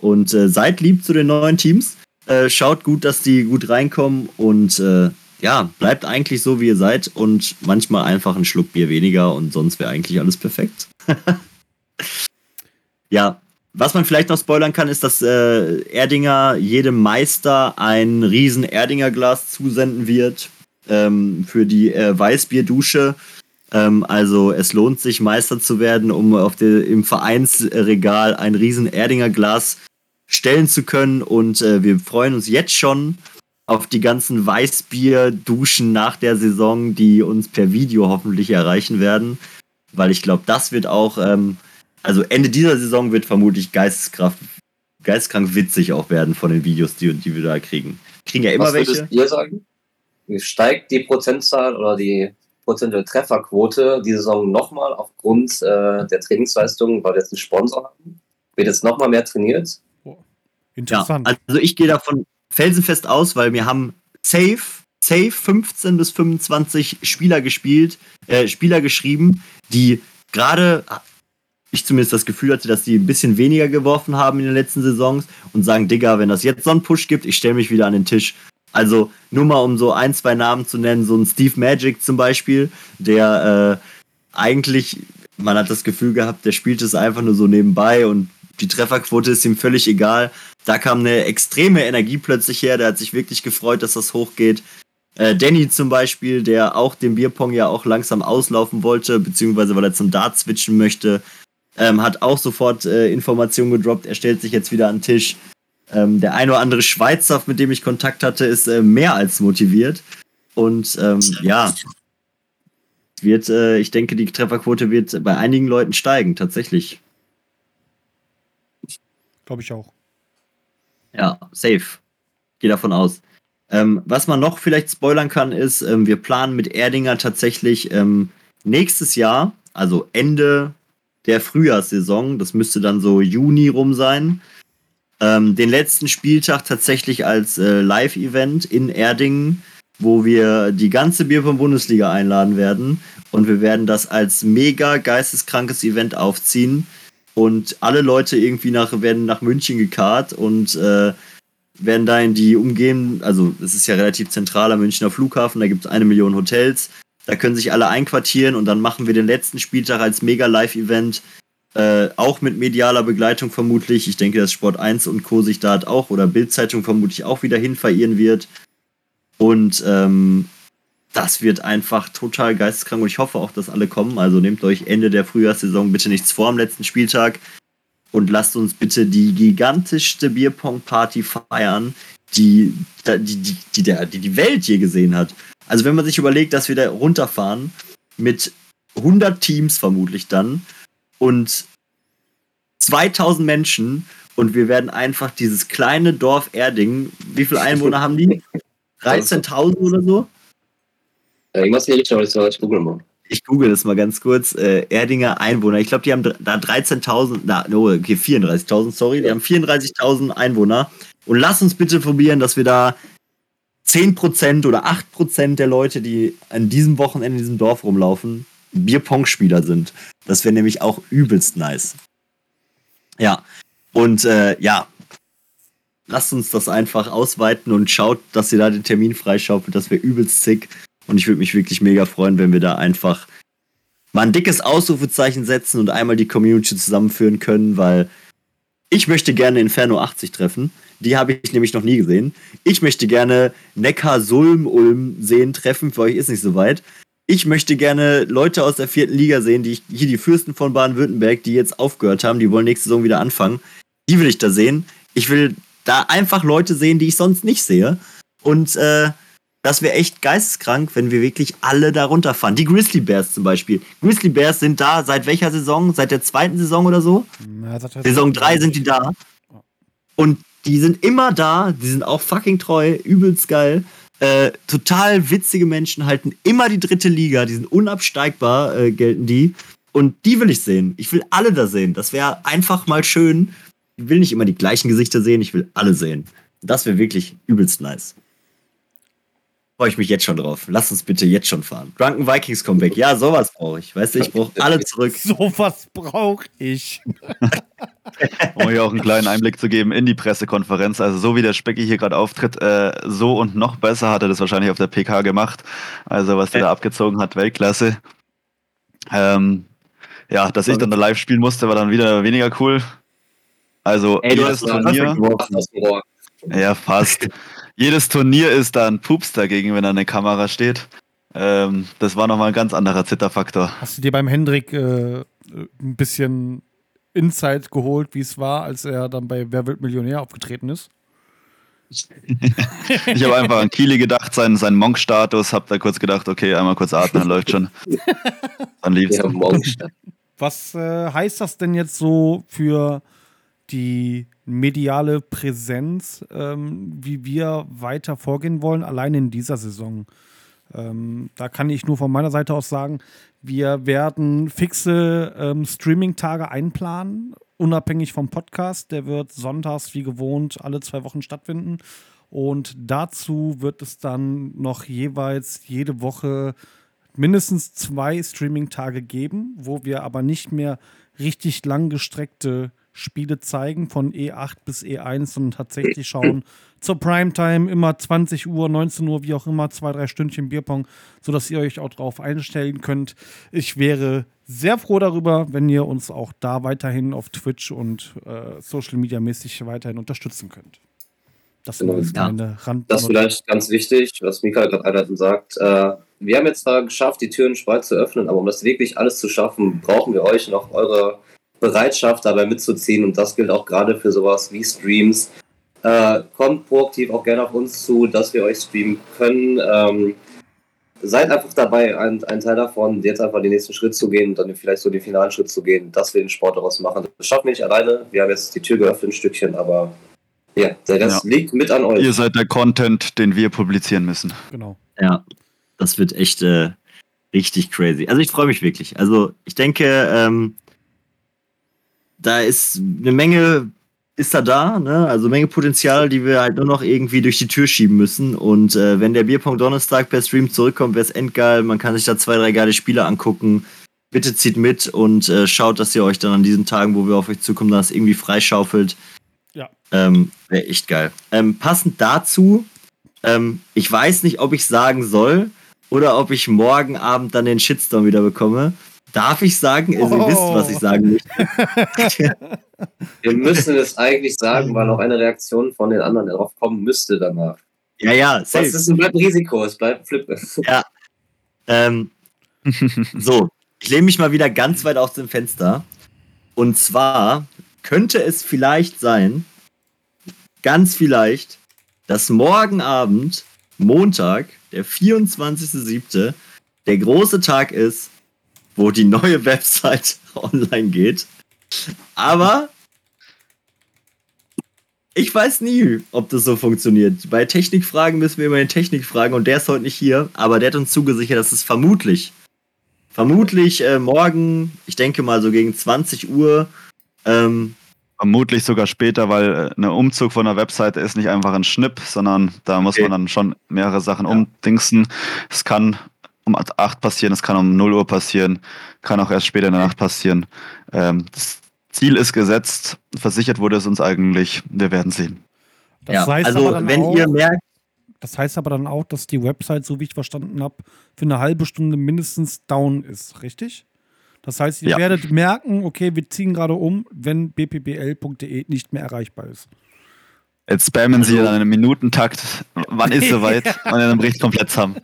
Und äh, seid lieb zu den neuen Teams. Äh, schaut gut, dass die gut reinkommen und äh, ja, bleibt eigentlich so, wie ihr seid und manchmal einfach ein Schluck Bier weniger und sonst wäre eigentlich alles perfekt. ja, was man vielleicht noch spoilern kann, ist, dass äh, Erdinger jedem Meister ein riesen Erdinger Glas zusenden wird ähm, für die äh, Weißbierdusche. Ähm, also es lohnt sich, Meister zu werden, um auf der, im Vereinsregal ein riesen Erdinger Glas stellen zu können. Und äh, wir freuen uns jetzt schon auf die ganzen Weißbier-Duschen nach der Saison, die uns per Video hoffentlich erreichen werden. Weil ich glaube, das wird auch, ähm, also Ende dieser Saison wird vermutlich Geisteskraft geistkrank witzig auch werden von den Videos, die, die wir da kriegen. Kriegen ja immer Was welche. würdest ihr sagen? Steigt die Prozentzahl oder die prozentuale Trefferquote die Saison nochmal aufgrund äh, der Trainingsleistung, weil wir jetzt einen Sponsor haben? Wird jetzt nochmal mehr trainiert? Ja, Interessant. also ich gehe davon felsenfest aus, weil wir haben safe, safe 15 bis 25 Spieler gespielt, äh, Spieler geschrieben, die gerade, ich zumindest das Gefühl hatte, dass die ein bisschen weniger geworfen haben in den letzten Saisons und sagen, Digga, wenn das jetzt so einen Push gibt, ich stelle mich wieder an den Tisch. Also nur mal um so ein, zwei Namen zu nennen, so ein Steve Magic zum Beispiel, der äh, eigentlich, man hat das Gefühl gehabt, der spielt es einfach nur so nebenbei und die Trefferquote ist ihm völlig egal. Da kam eine extreme Energie plötzlich her, der hat sich wirklich gefreut, dass das hochgeht. Äh, Danny zum Beispiel, der auch den Bierpong ja auch langsam auslaufen wollte, beziehungsweise weil er zum Dart switchen möchte, ähm, hat auch sofort äh, Informationen gedroppt. Er stellt sich jetzt wieder an den Tisch. Ähm, der ein oder andere Schweizer, mit dem ich Kontakt hatte, ist äh, mehr als motiviert. Und ähm, ja, wird, äh, ich denke, die Trefferquote wird bei einigen Leuten steigen, tatsächlich. Glaube ich auch. Ja, safe. Gehe davon aus. Ähm, was man noch vielleicht spoilern kann, ist, ähm, wir planen mit Erdinger tatsächlich ähm, nächstes Jahr, also Ende der Frühjahrssaison, das müsste dann so Juni rum sein, ähm, den letzten Spieltag tatsächlich als äh, Live-Event in Erdingen, wo wir die ganze Bierpong-Bundesliga einladen werden. Und wir werden das als mega geisteskrankes Event aufziehen. Und alle Leute irgendwie nach, werden nach München gekarrt und äh, werden da in die umgeben, also es ist ja relativ zentraler Münchner Flughafen, da gibt es eine Million Hotels. Da können sich alle einquartieren und dann machen wir den letzten Spieltag als Mega-Live-Event. Äh, auch mit medialer Begleitung vermutlich. Ich denke, dass Sport 1 und Co. sich da auch oder Bildzeitung vermutlich auch wieder hin verirren wird. Und ähm, das wird einfach total geisteskrank und ich hoffe auch, dass alle kommen. Also nehmt euch Ende der Frühjahrssaison bitte nichts vor am letzten Spieltag und lasst uns bitte die gigantischste Bierpong-Party feiern, die die, die, die die Welt je gesehen hat. Also wenn man sich überlegt, dass wir da runterfahren mit 100 Teams vermutlich dann und 2000 Menschen und wir werden einfach dieses kleine Dorf Erding, wie viele Einwohner haben die? 13.000 oder so? Irgendwas nicht, aber ich google mal. Ich google das mal ganz kurz. Äh, Erdinger Einwohner. Ich glaube, die haben da 13.000, na, no, okay, 34.000, sorry. Die haben 34.000 Einwohner. Und lass uns bitte probieren, dass wir da 10% oder 8% der Leute, die an diesem Wochenende in diesem Dorf rumlaufen, Bierpong-Spieler sind. Das wäre nämlich auch übelst nice. Ja. Und äh, ja, lasst uns das einfach ausweiten und schaut, dass ihr da den Termin freischaufelt. Das wäre übelst sick. Und ich würde mich wirklich mega freuen, wenn wir da einfach mal ein dickes Ausrufezeichen setzen und einmal die Community zusammenführen können, weil ich möchte gerne Inferno 80 treffen. Die habe ich nämlich noch nie gesehen. Ich möchte gerne Neckar Sulm Ulm sehen treffen. Für euch ist nicht so weit. Ich möchte gerne Leute aus der vierten Liga sehen, die ich, hier die Fürsten von Baden-Württemberg, die jetzt aufgehört haben, die wollen nächste Saison wieder anfangen. Die will ich da sehen. Ich will da einfach Leute sehen, die ich sonst nicht sehe. Und äh, das wäre echt geisteskrank, wenn wir wirklich alle da runterfahren. Die Grizzly Bears zum Beispiel. Grizzly Bears sind da seit welcher Saison? Seit der zweiten Saison oder so? Ja, Saison 3 sind die da. Und die sind immer da. Die sind auch fucking treu. Übelst geil. Äh, total witzige Menschen halten immer die dritte Liga. Die sind unabsteigbar, äh, gelten die. Und die will ich sehen. Ich will alle da sehen. Das wäre einfach mal schön. Ich will nicht immer die gleichen Gesichter sehen. Ich will alle sehen. Das wäre wirklich übelst nice. Freue ich mich jetzt schon drauf. Lass uns bitte jetzt schon fahren. Drunken Vikings Comeback. Ja, sowas brauche ich. Weißt du, ich brauche alle zurück. Sowas brauche ich. um euch auch einen kleinen Einblick zu geben in die Pressekonferenz. Also so wie der Specki hier gerade auftritt, äh, so und noch besser hat er das wahrscheinlich auf der PK gemacht. Also was der da abgezogen hat, Weltklasse. Ähm, ja, dass ich dann da live spielen musste, war dann wieder weniger cool. Also Ey, jedes Turnier, ja fast, jedes Turnier ist da ein Pups dagegen, wenn da eine Kamera steht. Ähm, das war nochmal ein ganz anderer Zitterfaktor. Hast du dir beim Hendrik äh, ein bisschen Insight geholt, wie es war, als er dann bei Wer wird Millionär aufgetreten ist? Ich habe einfach an Kili gedacht, seinen, seinen Monk-Status, hab da kurz gedacht, okay, einmal kurz atmen, läuft schon. Dann lief's. Ja. Was äh, heißt das denn jetzt so für die mediale Präsenz, ähm, wie wir weiter vorgehen wollen, allein in dieser Saison. Ähm, da kann ich nur von meiner Seite aus sagen, wir werden fixe ähm, Streaming-Tage einplanen, unabhängig vom Podcast. Der wird sonntags wie gewohnt alle zwei Wochen stattfinden. Und dazu wird es dann noch jeweils jede Woche mindestens zwei Streaming-Tage geben, wo wir aber nicht mehr richtig langgestreckte Spiele zeigen, von E8 bis E1, sondern tatsächlich schauen zur Primetime immer 20 Uhr, 19 Uhr, wie auch immer, zwei, drei Stündchen Bierpong, sodass ihr euch auch darauf einstellen könnt. Ich wäre sehr froh darüber, wenn ihr uns auch da weiterhin auf Twitch und äh, Social Media mäßig weiterhin unterstützen könnt. Das genau, ist meine Rand. Das ist vielleicht ganz wichtig, was Mika gerade einleitend sagt. Äh, wir haben jetzt zwar geschafft, die Türen Schweiz zu öffnen, aber um das wirklich alles zu schaffen, brauchen wir euch noch eure Bereitschaft dabei mitzuziehen und das gilt auch gerade für sowas wie Streams. Äh, kommt proaktiv auch gerne auf uns zu, dass wir euch streamen können. Ähm, seid einfach dabei, ein, ein, Teil davon, jetzt einfach den nächsten Schritt zu gehen und dann vielleicht so den finalen Schritt zu gehen, dass wir den Sport daraus machen. Das schaffen wir nicht alleine. Wir haben jetzt die Tür geöffnet, ein Stückchen, aber ja, das ja. liegt mit an euch. Ihr seid der Content, den wir publizieren müssen. Genau. Ja, das wird echt äh, richtig crazy. Also ich freue mich wirklich. Also ich denke, ähm, da ist eine Menge ist da da, ne? Also Menge Potenzial, die wir halt nur noch irgendwie durch die Tür schieben müssen. Und äh, wenn der Bierpong Donnerstag per Stream zurückkommt, wäre es endgeil. Man kann sich da zwei, drei geile Spiele angucken. Bitte zieht mit und äh, schaut, dass ihr euch dann an diesen Tagen, wo wir auf euch zukommen, das irgendwie freischaufelt. Ja. Ähm, wäre echt geil. Ähm, passend dazu, ähm, ich weiß nicht, ob ich sagen soll oder ob ich morgen Abend dann den Shitstorm wieder bekomme. Darf ich sagen? Oh. Ihr wisst, was ich sagen möchte. Wir müssen es eigentlich sagen, weil auch eine Reaktion von den anderen darauf kommen müsste danach. Ja, ja, safe. Das ist ein bleibt Risiko, es bleibt Flip. Ja. Ähm, so, ich lehne mich mal wieder ganz weit aus dem Fenster. Und zwar könnte es vielleicht sein, ganz vielleicht, dass morgen Abend, Montag, der 24.07., der große Tag ist, wo die neue Website online geht. Aber ich weiß nie, ob das so funktioniert. Bei Technikfragen müssen wir immer den Technik fragen und der ist heute nicht hier, aber der hat uns zugesichert, dass es vermutlich, vermutlich äh, morgen, ich denke mal so gegen 20 Uhr, ähm, Vermutlich sogar später, weil ein äh, Umzug von einer Webseite ist nicht einfach ein Schnipp, sondern da muss okay. man dann schon mehrere Sachen ja. umdingsen. Es kann um 8 passieren, es kann um 0 Uhr passieren, kann auch erst später in der Nacht passieren. Ähm, das Ziel ist gesetzt, versichert wurde es uns eigentlich, wir werden sehen. Das ja, heißt also wenn auch, ihr merkt, das heißt aber dann auch, dass die Website, so wie ich verstanden habe, für eine halbe Stunde mindestens down ist, richtig? Das heißt, ihr ja. werdet merken, okay, wir ziehen gerade um, wenn bpbl.de nicht mehr erreichbar ist. Jetzt spammen sie in einem Minutentakt. Wann ist soweit? Und dann bricht komplett zusammen.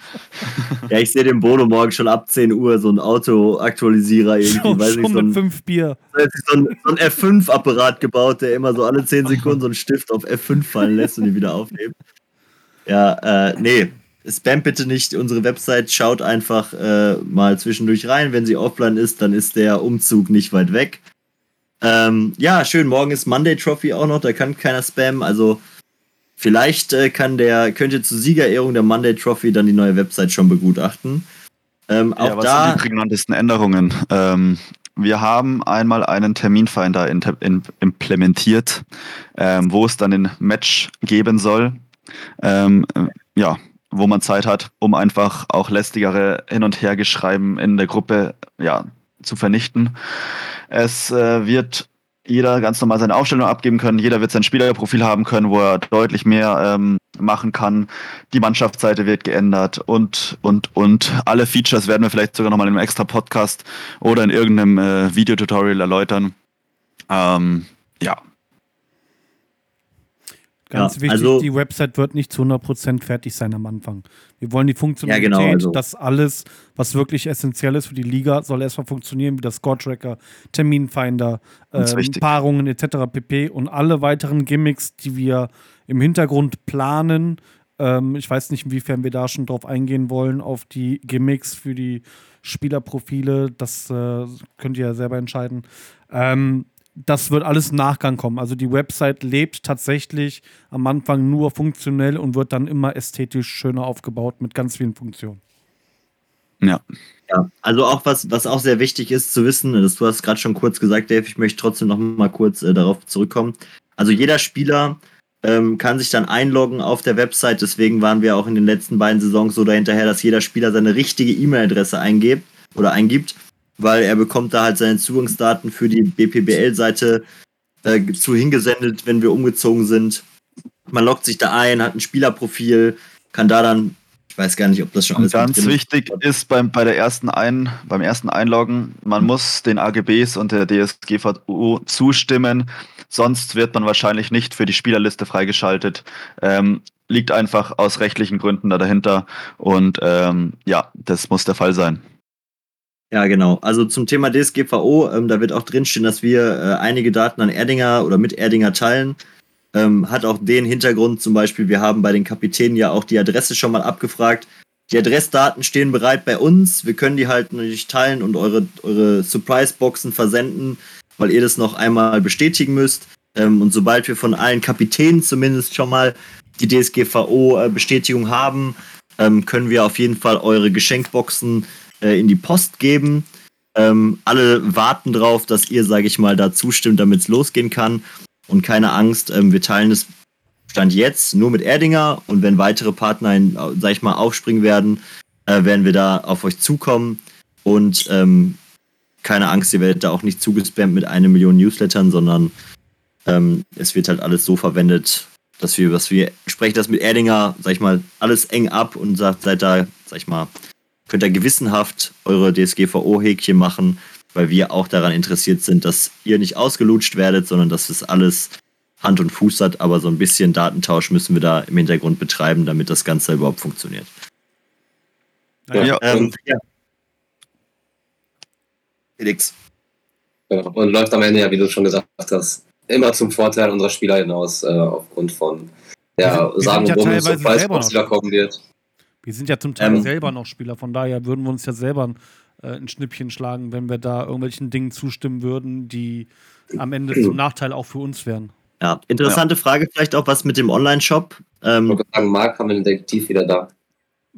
Ja, ich sehe den Bodo morgen schon ab 10 Uhr, so ein Auto-Aktualisierer irgendwie. Weiß schon nicht, so ein, fünf Bier. So ein, so ein F5-Apparat gebaut, der immer so alle 10 Sekunden so einen Stift auf F5 fallen lässt und ihn wieder aufhebt. Ja, äh, nee. Spam bitte nicht unsere Website, schaut einfach äh, mal zwischendurch rein. Wenn sie offline ist, dann ist der Umzug nicht weit weg. Ähm, ja, schön. Morgen ist Monday Trophy auch noch. Da kann keiner spammen. Also vielleicht äh, kann der könnt ihr zur Siegerehrung der Monday Trophy dann die neue Website schon begutachten. Ähm, auch ja, was da, sind die prägnantesten Änderungen? Ähm, wir haben einmal einen Terminfinder in, in, implementiert, ähm, wo es dann ein Match geben soll. Ähm, ja, wo man Zeit hat, um einfach auch lästigere Hin- und Hergeschreiben in der Gruppe ja, zu vernichten. Es äh, wird jeder ganz normal seine Aufstellung abgeben können. Jeder wird sein Spielerprofil haben können, wo er deutlich mehr ähm, machen kann. Die Mannschaftsseite wird geändert und, und, und. Alle Features werden wir vielleicht sogar nochmal in einem extra Podcast oder in irgendeinem äh, Videotutorial erläutern. Ähm, ja, Ganz ja, wichtig, also, die Website wird nicht zu 100% fertig sein am Anfang. Wir wollen die Funktionalität, ja, genau, also. dass alles, was wirklich essentiell ist für die Liga, soll erstmal funktionieren, wie das Score-Tracker, Terminfinder, äh, Paarungen etc. pp. Und alle weiteren Gimmicks, die wir im Hintergrund planen. Ähm, ich weiß nicht, inwiefern wir da schon drauf eingehen wollen, auf die Gimmicks für die Spielerprofile. Das äh, könnt ihr ja selber entscheiden. Ähm, das wird alles im Nachgang kommen. Also die Website lebt tatsächlich am Anfang nur funktionell und wird dann immer ästhetisch schöner aufgebaut mit ganz vielen Funktionen. Ja. Ja, also auch was, was auch sehr wichtig ist zu wissen, das, du hast gerade schon kurz gesagt, Dave, ich möchte trotzdem noch mal kurz äh, darauf zurückkommen. Also jeder Spieler ähm, kann sich dann einloggen auf der Website, deswegen waren wir auch in den letzten beiden Saisons so dahinterher, dass jeder Spieler seine richtige E-Mail-Adresse eingibt oder eingibt, weil er bekommt da halt seine Zugangsdaten für die BPBL-Seite äh, zu hingesendet, wenn wir umgezogen sind. Man loggt sich da ein, hat ein Spielerprofil, kann da dann ich weiß gar nicht, ob das schon alles Ganz wichtig ist, ist beim, bei der ersten ein, beim ersten Einloggen, man muss den AGBs und der DSGVO zustimmen, sonst wird man wahrscheinlich nicht für die Spielerliste freigeschaltet. Ähm, liegt einfach aus rechtlichen Gründen da dahinter und ähm, ja, das muss der Fall sein. Ja, genau. Also zum Thema DSGVO, ähm, da wird auch drinstehen, dass wir äh, einige Daten an Erdinger oder mit Erdinger teilen. Ähm, hat auch den Hintergrund, zum Beispiel, wir haben bei den Kapitänen ja auch die Adresse schon mal abgefragt. Die Adressdaten stehen bereit bei uns. Wir können die halt natürlich teilen und eure, eure Surprise-Boxen versenden, weil ihr das noch einmal bestätigen müsst. Ähm, und sobald wir von allen Kapitänen zumindest schon mal die DSGVO-Bestätigung haben, ähm, können wir auf jeden Fall eure Geschenkboxen äh, in die Post geben. Ähm, alle warten drauf, dass ihr, sage ich mal, da zustimmt, damit es losgehen kann. Und keine Angst, ähm, wir teilen es Stand jetzt nur mit Erdinger und wenn weitere Partner, in, sag ich mal, aufspringen werden, äh, werden wir da auf euch zukommen. Und ähm, keine Angst, ihr werdet da auch nicht zugespammt mit einer Million Newslettern, sondern ähm, es wird halt alles so verwendet, dass wir, was wir, sprechen das mit Erdinger, sag ich mal, alles eng ab und sagt, seid da, sag ich mal, könnt ihr gewissenhaft eure DSGVO-Häkchen machen, weil wir auch daran interessiert sind, dass ihr nicht ausgelutscht werdet, sondern dass es alles Hand und Fuß hat, aber so ein bisschen Datentausch müssen wir da im Hintergrund betreiben, damit das Ganze überhaupt funktioniert. Ja, ja. Ähm, ja. Felix. Ja, und läuft am Ende ja, wie du schon gesagt hast, immer zum Vorteil unserer Spieler hinaus, äh, aufgrund von der wir Sagen, ja wo es so wieder kommen wird. Wir sind ja zum Teil ähm, selber noch Spieler, von daher würden wir uns ja selber äh, ein Schnippchen schlagen, wenn wir da irgendwelchen Dingen zustimmen würden, die am Ende zum Nachteil auch für uns wären. Ja, interessante ja. Frage vielleicht auch was mit dem Online-Shop. Ähm, ich wollte sagen, Marc haben wir den Detektiv wieder da.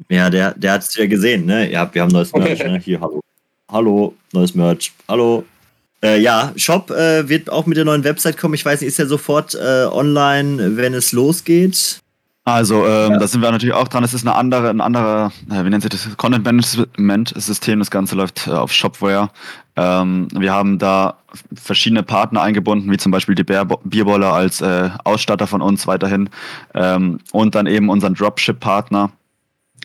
Ja, der, der hat es ja gesehen, ne? Ja, wir haben neues Merch, ne? Hier, hallo. Hallo, neues Merch. Hallo. Äh, ja, Shop äh, wird auch mit der neuen Website kommen. Ich weiß nicht, ist ja sofort äh, online, wenn es losgeht? Also, ähm, ja. da sind wir natürlich auch dran. Es ist eine andere, ein anderer, äh, wie nennt sich das? Content Management System. Das Ganze läuft äh, auf Shopware. Ähm, wir haben da verschiedene Partner eingebunden, wie zum Beispiel die Bierboller als äh, Ausstatter von uns weiterhin. Ähm, und dann eben unseren Dropship-Partner,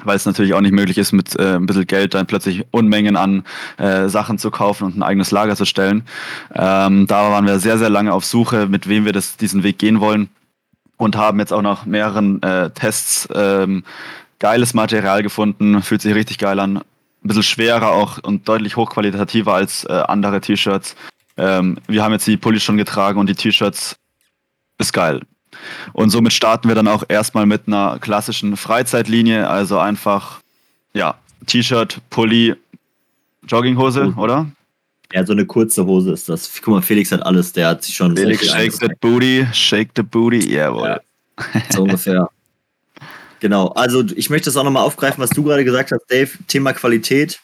weil es natürlich auch nicht möglich ist, mit äh, ein bisschen Geld dann plötzlich Unmengen an äh, Sachen zu kaufen und ein eigenes Lager zu stellen. Ähm, da waren wir sehr, sehr lange auf Suche, mit wem wir das, diesen Weg gehen wollen und haben jetzt auch nach mehreren äh, Tests ähm, geiles Material gefunden, fühlt sich richtig geil an, ein bisschen schwerer auch und deutlich hochqualitativer als äh, andere T-Shirts. Ähm, wir haben jetzt die Pullis schon getragen und die T-Shirts ist geil. Und somit starten wir dann auch erstmal mit einer klassischen Freizeitlinie, also einfach ja, T-Shirt, Pulli, Jogginghose, mhm. oder? Ja, so eine kurze Hose ist das. Guck mal, Felix hat alles, der hat sich schon. Felix, shake the booty, shake the booty, jawohl. Ja, so ungefähr. genau, also ich möchte das auch nochmal aufgreifen, was du gerade gesagt hast, Dave, Thema Qualität.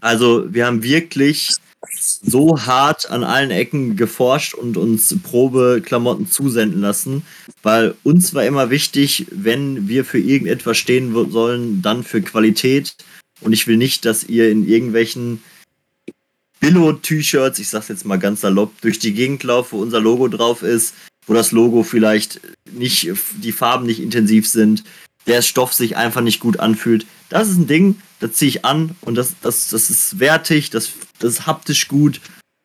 Also, wir haben wirklich so hart an allen Ecken geforscht und uns Probeklamotten zusenden lassen, weil uns war immer wichtig, wenn wir für irgendetwas stehen sollen, dann für Qualität. Und ich will nicht, dass ihr in irgendwelchen Billo-T-Shirts, ich sag's jetzt mal ganz salopp, durch die Gegend laufe, wo unser Logo drauf ist, wo das Logo vielleicht nicht, die Farben nicht intensiv sind, der Stoff sich einfach nicht gut anfühlt. Das ist ein Ding, das ziehe ich an und das, das, das ist wertig, das, das ist haptisch gut,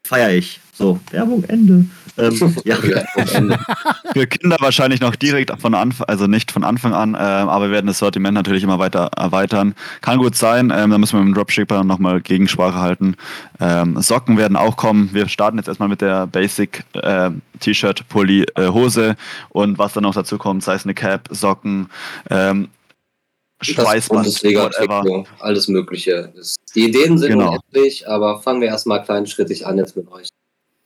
feiere ich. So, Werbung Ende. Ähm, ja. Für Kinder wahrscheinlich noch direkt von Anfang, also nicht von Anfang an, äh, aber wir werden das Sortiment natürlich immer weiter erweitern. Kann gut sein, ähm, da müssen wir mit dem Dropshipper nochmal Gegensprache halten. Ähm, Socken werden auch kommen. Wir starten jetzt erstmal mit der Basic äh, T-Shirt, Pulli, äh, Hose und was dann noch dazu kommt, sei es eine Cap, Socken, ähm, Schweißband, whatever. Alles Mögliche. Die Ideen sind genau. unendlich, aber fangen wir erstmal kleinschrittig an jetzt mit euch.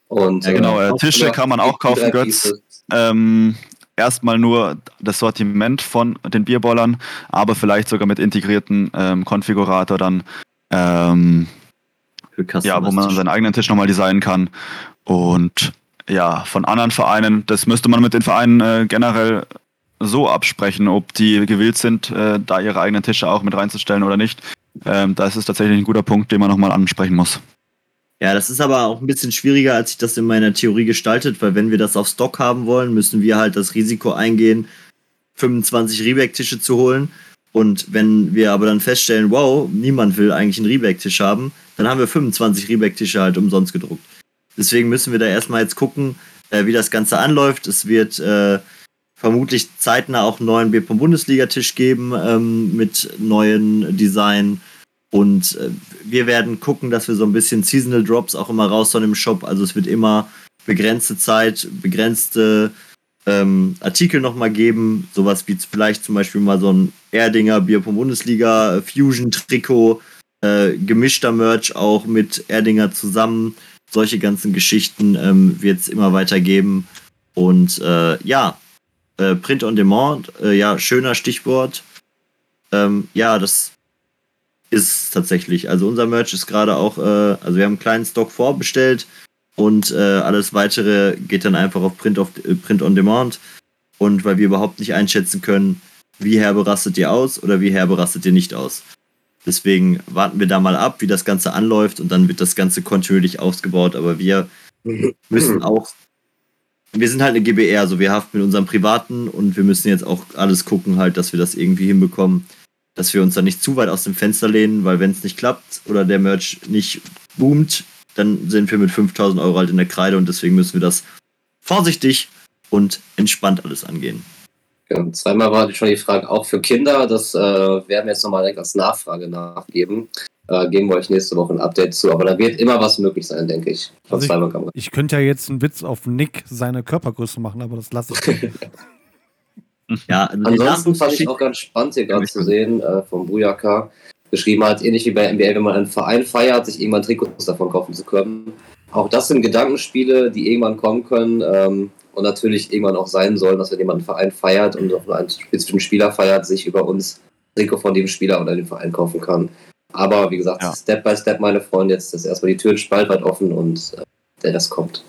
Und, Ja, genau, äh, auch Tische kann man auch kaufen, Götz. Ähm, erstmal nur das Sortiment von den Bierbollern, aber vielleicht sogar mit integrierten ähm, Konfigurator dann, ähm, ja, wo man seinen eigenen Tisch nochmal designen kann. Und ja, von anderen Vereinen, das müsste man mit den Vereinen äh, generell so absprechen, ob die gewillt sind, äh, da ihre eigenen Tische auch mit reinzustellen oder nicht. Ähm, das ist tatsächlich ein guter Punkt, den man nochmal ansprechen muss. Ja, das ist aber auch ein bisschen schwieriger, als ich das in meiner Theorie gestaltet, weil wenn wir das auf Stock haben wollen, müssen wir halt das Risiko eingehen, 25 Reback-Tische zu holen. Und wenn wir aber dann feststellen, wow, niemand will eigentlich einen Reback-Tisch haben, dann haben wir 25 Reback-Tische halt umsonst gedruckt. Deswegen müssen wir da erstmal jetzt gucken, äh, wie das Ganze anläuft. Es wird äh, vermutlich zeitnah auch einen neuen Bierpong Bundesliga-Tisch geben ähm, mit neuen Design. Und äh, wir werden gucken, dass wir so ein bisschen Seasonal Drops auch immer raushauen im Shop. Also es wird immer begrenzte Zeit, begrenzte ähm, Artikel nochmal geben. Sowas wie vielleicht zum Beispiel mal so ein Erdinger Bierpong Bundesliga Fusion Trikot, äh, gemischter Merch auch mit Erdinger zusammen. Solche ganzen Geschichten ähm, wird es immer weiter geben. Und äh, ja, äh, Print on Demand, äh, ja, schöner Stichwort. Ähm, ja, das ist tatsächlich. Also unser Merch ist gerade auch, äh, also wir haben einen kleinen Stock vorbestellt und äh, alles weitere geht dann einfach auf Print, auf äh, Print on Demand. Und weil wir überhaupt nicht einschätzen können, wie herbe rastet ihr aus oder wie herbe rastet ihr nicht aus. Deswegen warten wir da mal ab, wie das Ganze anläuft und dann wird das Ganze kontinuierlich ausgebaut. Aber wir müssen auch, wir sind halt eine GBR, also wir haften mit unserem Privaten und wir müssen jetzt auch alles gucken halt, dass wir das irgendwie hinbekommen, dass wir uns da nicht zu weit aus dem Fenster lehnen, weil wenn es nicht klappt oder der Merch nicht boomt, dann sind wir mit 5000 Euro halt in der Kreide und deswegen müssen wir das vorsichtig und entspannt alles angehen. Ja, und zweimal war schon die Frage auch für Kinder. Das äh, werden wir jetzt nochmal direkt als Nachfrage nachgeben. Äh, geben wir euch nächste Woche ein Update zu. Aber da wird immer was möglich sein, denke ich. Von Also ich- zweimal kann man. Ich könnte ja jetzt einen Witz auf Nick seine Körpergröße machen, aber das lasse ich. Ja, also Ansonsten fand ich auch ganz spannend hier gerade zu sehen äh, vom Bujaka. Geschrieben hat, ähnlich wie bei NBA, wenn man einen Verein feiert, sich irgendwann Trikots davon kaufen zu können. Auch das sind Gedankenspiele, die irgendwann kommen können ähm, und natürlich irgendwann auch sein sollen, dass wenn jemand einen Verein feiert und auch einen spezifischen Spieler feiert, sich über uns Trikot von dem Spieler oder dem Verein kaufen kann. Aber wie gesagt, Ja. Step by Step, meine Freunde, jetzt ist erstmal die Tür spaltweit offen und äh, der Rest kommt.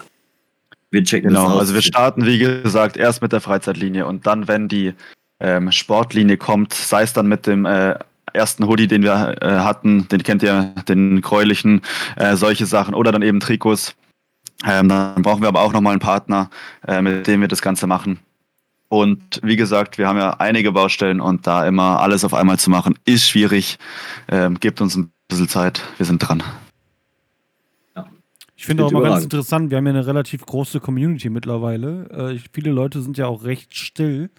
Wir checken Genau, das aus. also wir starten, wie gesagt, erst mit der Freizeitlinie und dann, wenn die ähm, Sportlinie kommt, sei es dann mit dem äh, ersten Hoodie, den wir äh, hatten, den kennt ihr, den gräulichen, äh, solche Sachen oder dann eben Trikots. Ähm, dann brauchen wir aber auch nochmal einen Partner, äh, mit dem wir das Ganze machen. Und wie gesagt, wir haben ja einige Baustellen und da immer alles auf einmal zu machen, ist schwierig. Ähm, gebt uns ein bisschen Zeit, wir sind dran. Ich finde auch immer ganz interessant, wir haben ja eine relativ große Community mittlerweile. Äh, viele Leute sind ja auch recht still.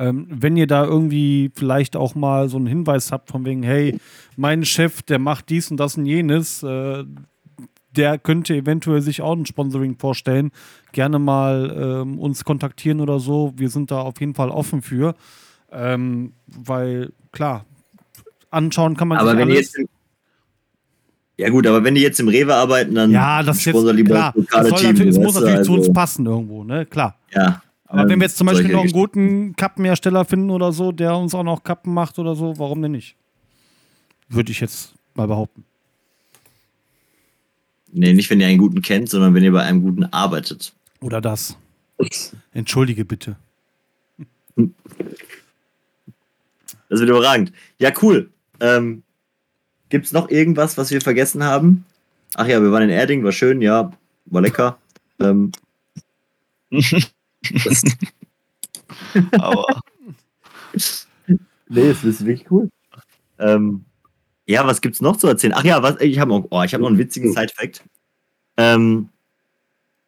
Ähm, wenn ihr da irgendwie vielleicht auch mal so einen Hinweis habt von wegen, hey, mein Chef, der macht dies und das und jenes, äh, der könnte eventuell sich auch ein Sponsoring vorstellen, gerne mal ähm, uns kontaktieren oder so. Wir sind da auf jeden Fall offen für. Ähm, weil, klar, anschauen kann man aber sich wenn alles. jetzt ja gut, aber wenn die jetzt im Rewe arbeiten, dann Ja, das ist jetzt lieber klar. das soll Team, natürlich, es muss natürlich zu uns also, passen irgendwo, ne? Klar. Ja. Aber ähm, wenn wir jetzt zum Beispiel noch einen guten Kappenhersteller finden oder so, der uns auch noch Kappen macht oder so, warum denn nicht? Würde ich jetzt mal behaupten. Nee, nicht wenn ihr einen guten kennt, sondern wenn ihr bei einem guten arbeitet. Oder das. Entschuldige bitte. Das wird überragend. Ja, cool. Ähm, Gibt es noch irgendwas, was wir vergessen haben? Ach ja, wir waren in Erding, war schön, ja, war lecker. Ähm, Aber nee, es ist wirklich cool. Ähm, ja, was gibt's noch zu erzählen? Ach ja, was, ich habe noch, oh, ich hab noch einen witzigen Side-Fact. Ähm,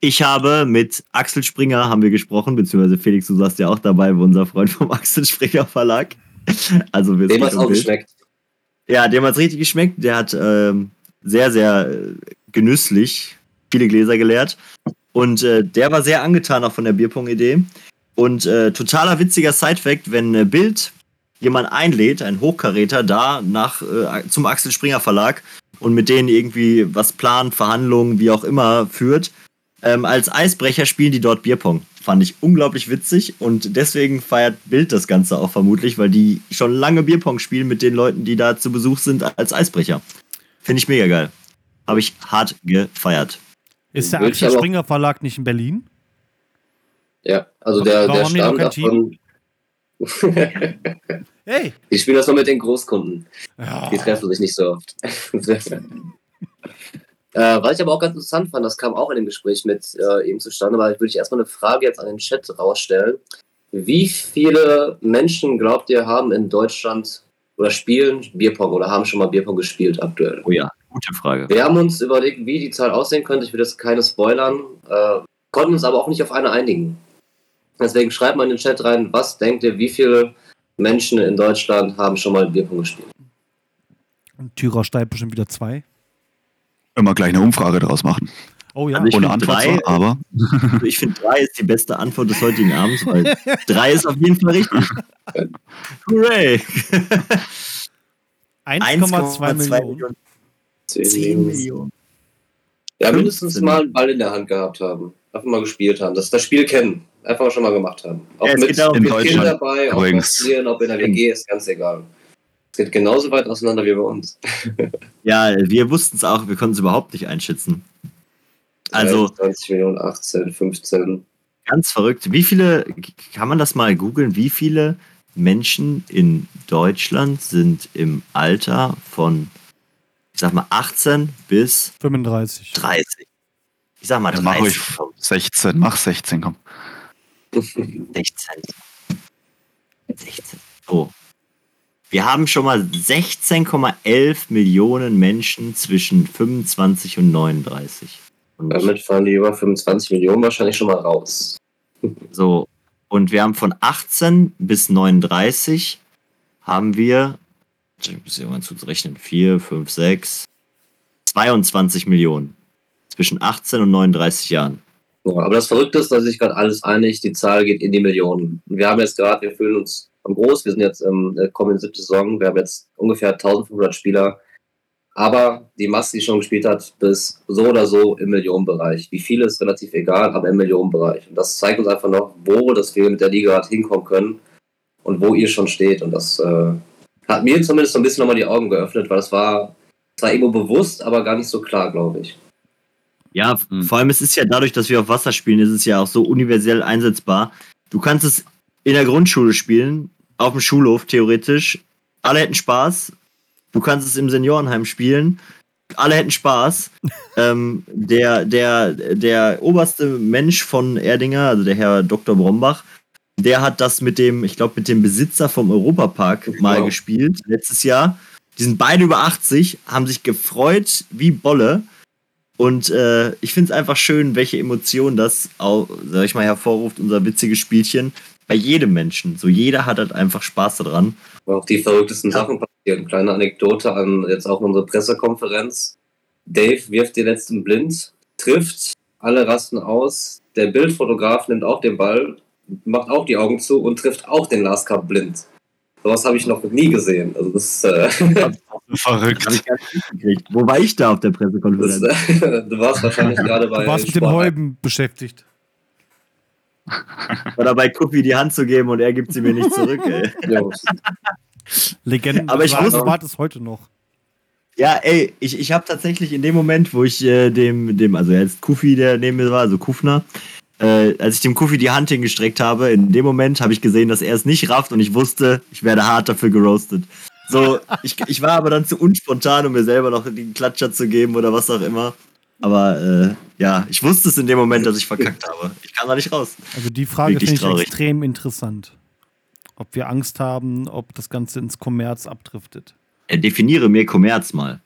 ich habe mit Axel Springer haben wir gesprochen, beziehungsweise Felix, du saßt ja auch dabei, unser Freund vom Axel Springer Verlag. Also wir Dem sind hat es auch geschmeckt. Ja, dem hat's richtig geschmeckt. Der hat ähm, sehr, sehr äh, genüsslich viele Gläser geleert. Und äh, der war sehr angetan auch von der Bierpong-Idee. Und äh, totaler witziger Side-Fact, wenn äh, Bild jemand einlädt, ein Hochkaräter, da nach, äh, zum Axel Springer Verlag und mit denen irgendwie was plant, Verhandlungen, wie auch immer führt, Ähm, als Eisbrecher spielen die dort Bierpong. Fand ich unglaublich witzig und deswegen feiert Bild das Ganze auch vermutlich, weil die schon lange Bierpong spielen mit den Leuten, die da zu Besuch sind als Eisbrecher. Finde ich mega geil. Habe ich hart gefeiert. Ist der ich Axel aber Springer Verlag nicht in Berlin? Ja, also Warum- der, der Stamm davon. Hey! Die spielen das nur mit den Großkunden. Ja. Die treffen sich nicht so oft. äh, was ich aber auch ganz interessant fand, das kam auch in dem Gespräch mit äh, ihm zustande, weil würde ich erstmal eine Frage jetzt an den Chat rausstellen. Wie viele Menschen glaubt ihr haben in Deutschland oder spielen Bierpong oder haben schon mal Bierpong gespielt aktuell? Oh ja, gute Frage. Wir haben uns überlegt, wie die Zahl aussehen könnte. Ich will das keine spoilern. Äh, konnten uns aber auch nicht auf eine einigen. Deswegen schreibt mal in den Chat rein, was denkt ihr, wie viele Menschen in Deutschland haben schon mal Bierpong gespielt? Und Tyra steigt bestimmt wieder zwei. Immer gleich eine Umfrage daraus machen. Oh ja. Also Ohne Antwort drei- zwar, aber Also ich finde, drei ist die beste Antwort des heutigen Abends, weil drei ist auf jeden Fall richtig. Hooray! 1,2 Millionen. 10 Millionen. Ja, mindestens 15. mal einen Ball in der Hand gehabt haben. Einfach mal gespielt haben. Das, das Spiel kennen. Einfach mal schon mal gemacht haben. Auch Ja, es mit, darum, in mit Deutschland Kindern dabei, auch übrigens. bei Spielen, ob in der WG, ist ganz egal. Es geht genauso weit auseinander wie bei uns. Ja, wir wussten es auch, wir konnten es überhaupt nicht einschätzen. Also 20 Millionen, 18, 15. ganz verrückt. Wie viele, kann man das mal googeln, wie viele Menschen in Deutschland sind im Alter von, ich sag mal, 18 bis 35. 30? Ich sag mal dann mach 30. ruhig komm, 16, mach 16, komm. 16. 16. So. Wir haben schon mal 16,11 Millionen Menschen zwischen 25 und 39. Und Damit fallen die über 25 Millionen wahrscheinlich schon mal raus. so. Und wir haben von 18 bis 39 haben wir, ich muss irgendwann zurechnen, 4, 5, 6, 22 Millionen. Zwischen 18 und 39 Jahren. Ja, aber das Verrückte ist, dass sich gerade alles einig, die Zahl geht in die Millionen. Wir haben jetzt gerade, wir fühlen uns am groß, wir sind jetzt im äh, kommenden siebte Saison, wir haben jetzt ungefähr 1500 Spieler, aber die Masse, die schon gespielt hat, bis so oder so im Millionenbereich. Wie viele ist relativ egal, aber im Millionenbereich. Und das zeigt uns einfach noch, wo das wir mit der Liga halt hinkommen können und wo ihr schon steht. Und das äh, hat mir zumindest so ein bisschen nochmal die Augen geöffnet, weil es war zwar irgendwo bewusst, aber gar nicht so klar, glaube ich. Ja, Hm. vor allem es ist ja dadurch, dass wir auf Wasser spielen, ist es ja auch so universell einsetzbar. Du kannst es in der Grundschule spielen, auf dem Schulhof theoretisch. Alle hätten Spaß. Du kannst es im Seniorenheim spielen. Alle hätten Spaß. ähm, der, der, der oberste Mensch von Erdinger, also der Herr Dr. Brombach, der hat das mit dem, ich glaube, mit dem Besitzer vom Europapark mal Genau. gespielt, letztes Jahr. Die sind beide über 80, haben sich gefreut wie Bolle. Und äh, ich finde es einfach schön, welche Emotionen das, auch, sag ich mal, hervorruft, unser witziges Spielchen. Bei jedem Menschen. So jeder hat halt einfach Spaß daran. auch die verrücktesten Sachen passieren. Kleine Anekdote an jetzt auch unsere Pressekonferenz. Dave wirft den letzten Blind, trifft, alle rasten aus. Der Bildfotograf nimmt auch den Ball, macht auch die Augen zu und trifft auch den Last Cup blind. Sowas habe ich noch nie gesehen. Also das, äh, Verrückt. Gar nicht mitgekriegt. Wo war ich da auf der Pressekonferenz? das äh, du warst wahrscheinlich gerade bei Du warst mit dem Häuben beschäftigt. Oder bei Kupi die Hand zu geben und er gibt sie mir nicht zurück, ey. Jungs. Legenden. Aber ich wusste- wart es heute noch. Ja, ey, ich, ich habe tatsächlich in dem Moment, wo ich äh, dem, dem, also jetzt Kufi, der neben mir war, also Kufner, äh, als ich dem Kufi die Hand hingestreckt habe, in dem Moment habe ich gesehen, dass er es nicht rafft und ich wusste, ich werde hart dafür geroastet. So, ich, ich war aber dann zu unspontan, um mir selber noch den Klatscher zu geben oder was auch immer. Aber äh, ja, ich wusste es in dem Moment, dass ich verkackt habe. Ich kam da nicht raus. Also die Frage finde ich traurig. extrem interessant. Ob wir Angst haben, ob das Ganze ins Kommerz abdriftet. Äh, definiere mir Kommerz mal.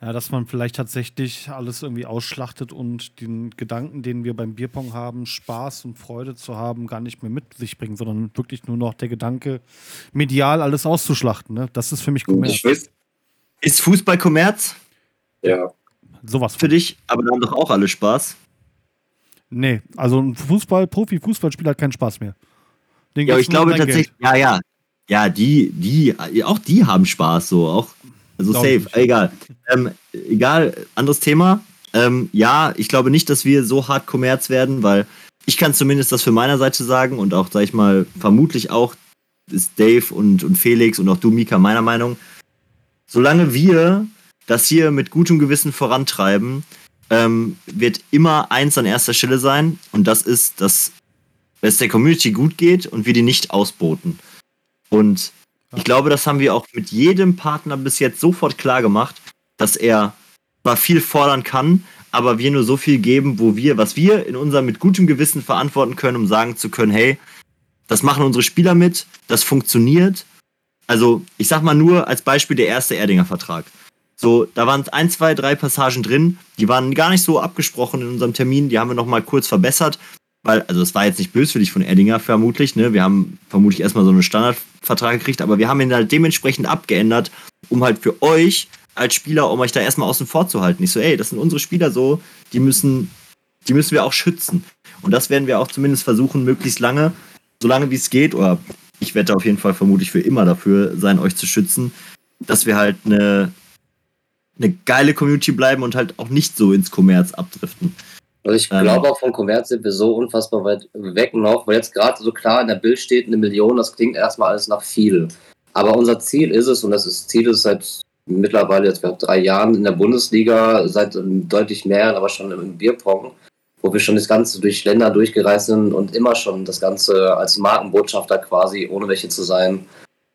Ja, dass man vielleicht tatsächlich alles irgendwie ausschlachtet und den Gedanken, den wir beim Bierpong haben, Spaß und Freude zu haben, gar nicht mehr mit sich bringen, sondern wirklich nur noch der Gedanke, medial alles auszuschlachten. Ne? Das ist für mich Kommerz. Weiß, Ist Fußball Kommerz ja. Sowas. für dich? Aber da haben doch auch alle Spaß. Nee, also ein Fußball, Profi-Fußballspieler hat keinen Spaß mehr. Den Ja, ich glaube tatsächlich, ja, ja. Ja, die, die, auch die haben Spaß so, auch. Also Glaub safe, ich. egal. Ähm, egal, anderes Thema. Ähm, ja, ich glaube nicht, dass wir so hart Kommerz werden, weil ich kann zumindest das für meiner Seite sagen und auch, sag ich mal, vermutlich auch ist Dave und, und Felix und auch du, Mika, meiner Meinung. Solange wir das hier mit gutem Gewissen vorantreiben, ähm, wird immer eins an erster Stelle sein und das ist, dass es der Community gut geht und wir die nicht ausboten. Und ich glaube, das haben wir auch mit jedem Partner bis jetzt sofort klar gemacht, dass er zwar viel fordern kann, aber wir nur so viel geben, wo wir, was wir in unserem mit gutem Gewissen verantworten können, um sagen zu können, hey, das machen unsere Spieler mit, das funktioniert. Also, ich sag mal nur als Beispiel der erste Erdinger Vertrag. So, da waren ein, zwei, drei Passagen drin, die waren gar nicht so abgesprochen in unserem Termin, die haben wir nochmal kurz verbessert, weil, also es war jetzt nicht böswillig von Erdinger vermutlich, ne? Wir haben vermutlich erstmal so einen Standardvertrag gekriegt, aber wir haben ihn halt dementsprechend abgeändert, um halt für euch als Spieler, um euch da erstmal außen vor zu halten. Ich so, ey, das sind unsere Spieler so, die müssen, die müssen wir auch schützen. Und das werden wir auch zumindest versuchen, möglichst lange, so lange wie es geht, oder ich werde auf jeden Fall vermutlich für immer dafür sein, euch zu schützen, dass wir halt eine, eine geile Community bleiben und halt auch nicht so ins Kommerz abdriften. Also ich glaube auch vom Kommerz sind wir so unfassbar weit weg noch, weil jetzt gerade so klar in der Bild steht eine Million, das klingt erstmal alles nach viel. Aber unser Ziel ist es, und das ist, Ziel ist seit mittlerweile jetzt seit drei Jahren in der Bundesliga, seit deutlich mehr, aber schon im Bierpong, wo wir schon das Ganze durch Länder durchgereist sind und immer schon das Ganze als Markenbotschafter quasi, ohne welche zu sein,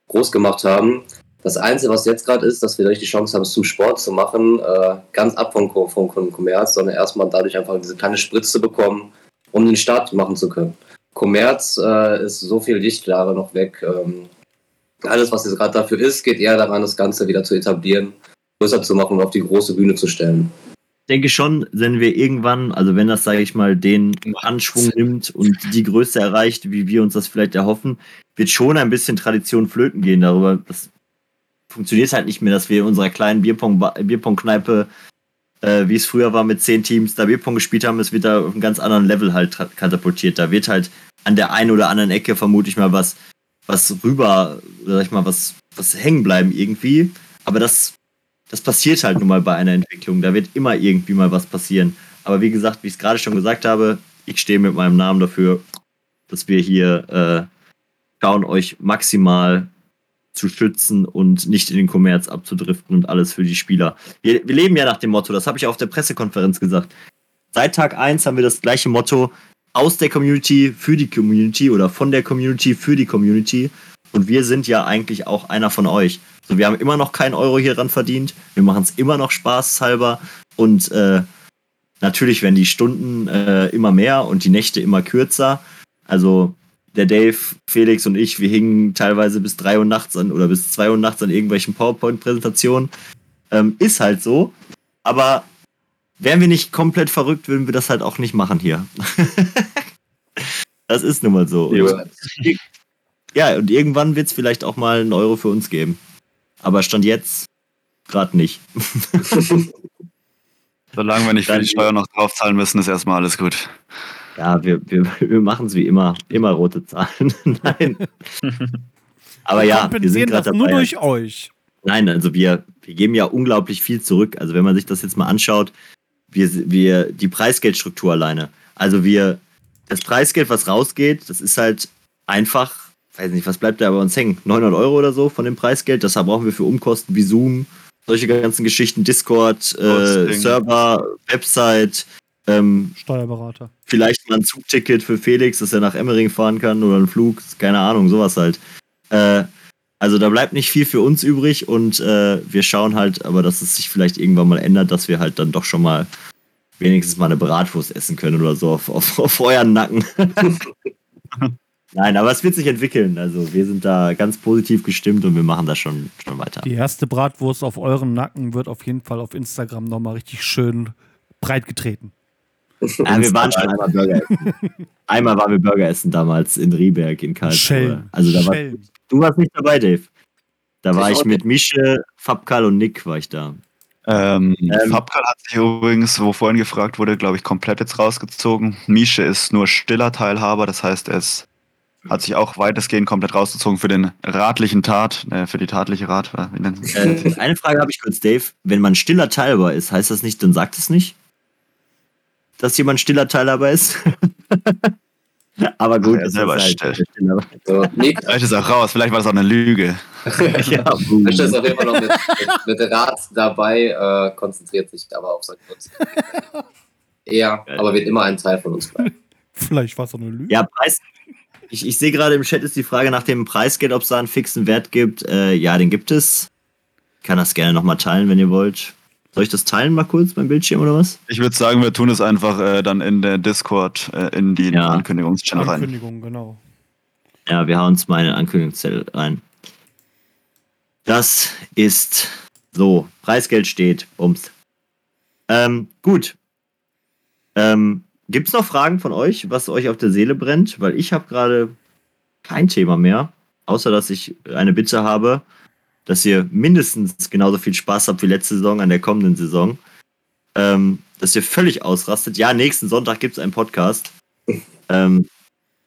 groß gemacht haben. Das Einzige, was jetzt gerade ist, dass wir durch die Chance haben, es zum Sport zu machen, äh, ganz ab vom, vom Kommerz, sondern erstmal dadurch einfach diese kleine Spritze bekommen, um den Start machen zu können. Kommerz äh, ist so viel Lichtjahre noch weg. Ähm, alles, was jetzt gerade dafür ist, geht eher daran, das Ganze wieder zu etablieren, größer zu machen und auf die große Bühne zu stellen. Ich denke schon, wenn wir irgendwann, also wenn das, sage ich mal, den Anschwung nimmt und die Größe erreicht, wie wir uns das vielleicht erhoffen, wird schon ein bisschen Tradition flöten gehen darüber. Das funktioniert halt nicht mehr, dass wir in unserer kleinen Bierpong-Kneipe, äh, wie es früher war, mit zehn Teams da Bierpong gespielt haben. Es wird da auf einem ganz anderen Level halt katapultiert. Da wird halt an der einen oder anderen Ecke vermutlich mal was was rüber, sag ich mal, was, was hängen bleiben irgendwie. Aber das, das passiert halt nun mal bei einer Entwicklung. Da wird immer irgendwie mal was passieren. Aber wie gesagt, wie ich es gerade schon gesagt habe, ich stehe mit meinem Namen dafür, dass wir hier äh, schauen, euch maximal zu schützen und nicht in den Kommerz abzudriften und alles für die Spieler. Wir, wir leben ja nach dem Motto, das habe ich auf der Pressekonferenz gesagt. Seit Tag 1 haben wir das gleiche Motto, aus der Community für die Community oder von der Community für die Community. Und wir sind ja eigentlich auch einer von euch. So, wir haben immer noch keinen Euro hier dran verdient. Wir machen es immer noch spaßhalber. Und äh, natürlich werden die Stunden äh, immer mehr und die Nächte immer kürzer. Also der Dave, Felix und ich, wir hingen teilweise bis 3 Uhr nachts an oder bis 2 Uhr nachts an irgendwelchen PowerPoint-Präsentationen. Ähm, ist halt so. Aber wären wir nicht komplett verrückt, würden wir das halt auch nicht machen hier. das ist nun mal so. Ja, ja und irgendwann wird es vielleicht auch mal einen Euro für uns geben. Aber Stand jetzt gerade nicht. Solange wir nicht für die Steuer noch draufzahlen müssen, ist erstmal alles gut. Ja, wir, wir, wir machen es wie immer. Immer rote Zahlen. Nein. Aber wir ja, wir sind gerade nur durch euch. Nein, also wir, wir geben ja unglaublich viel zurück. Also wenn man sich das jetzt mal anschaut, wir, wir, die Preisgeldstruktur alleine. Also wir, das Preisgeld, was rausgeht, das ist halt einfach, weiß nicht, was bleibt da bei uns hängen? 900 Euro oder so von dem Preisgeld. Das brauchen wir für Umkosten wie Zoom, solche ganzen Geschichten, Discord, äh, Server, Website, ähm, Steuerberater. Vielleicht mal ein Zugticket für Felix, dass er nach Emmering fahren kann oder ein Flug, keine Ahnung, sowas halt. Äh, also da bleibt nicht viel für uns übrig und äh, wir schauen halt, aber dass es sich vielleicht irgendwann mal ändert, dass wir halt dann doch schon mal wenigstens mal eine Bratwurst essen können oder so auf, auf, auf euren Nacken. Nein, aber es wird sich entwickeln. Also wir sind da ganz positiv gestimmt und wir machen das schon, schon weiter. Die erste Bratwurst auf eurem Nacken wird auf jeden Fall auf Instagram nochmal richtig schön breit getreten. Ja, wir waren schon einmal Burger essen. einmal waren wir Burger essen damals in Rieberg in Karlsruhe. Also da war, Du warst nicht dabei, Dave. Da war ich, ich mit Mische, Fabkal und Nick war ich da. Ähm, ähm, Fabkal hat sich übrigens, wo vorhin gefragt wurde, glaube ich, komplett jetzt rausgezogen. Mische ist nur stiller Teilhaber, das heißt, er hat sich auch weitestgehend komplett rausgezogen für den ratlichen Tat, äh, für die tatliche Rat. Äh, eine Frage habe ich kurz, Dave. Wenn man stiller Teilhaber ist, heißt das nicht, dann sagt es nicht? Dass jemand stiller Teilhaber ist. Aber gut, Ach, er das selber ist ist halt still. stiller. So, nee, Vielleicht ist auch raus, vielleicht war das auch eine Lüge. ja, ist jeden Fall noch mit, mit, mit Rat dabei, äh, konzentriert sich aber auf seine Kunst. Ja, aber wird immer ein Teil von uns bleiben. Vielleicht war es auch eine Lüge. ja, Preis. Ich, ich sehe gerade im Chat ist die Frage nach dem Preisgeld, ob es da einen fixen Wert gibt. Äh, ja, den gibt es. Ich kann das gerne nochmal teilen, wenn ihr wollt. Soll ich das teilen mal kurz beim Bildschirm oder was? Ich würde sagen, wir tun es einfach äh, dann in der Discord äh, in die Ja. Ankündigungschannel rein. Ankündigung, genau. Ja, wir hauen uns mal in den Ankündigungszettel rein. Das ist so. Preisgeld steht. Bums. Ähm, gut. Ähm, Gibt es noch Fragen von euch, was euch auf der Seele brennt? Weil ich habe gerade kein Thema mehr. Außer, dass ich eine Bitte habe, dass ihr mindestens genauso viel Spaß habt wie letzte Saison an der kommenden Saison. Ähm, dass ihr völlig ausrastet. Ja, nächsten Sonntag gibt es einen Podcast. Ähm,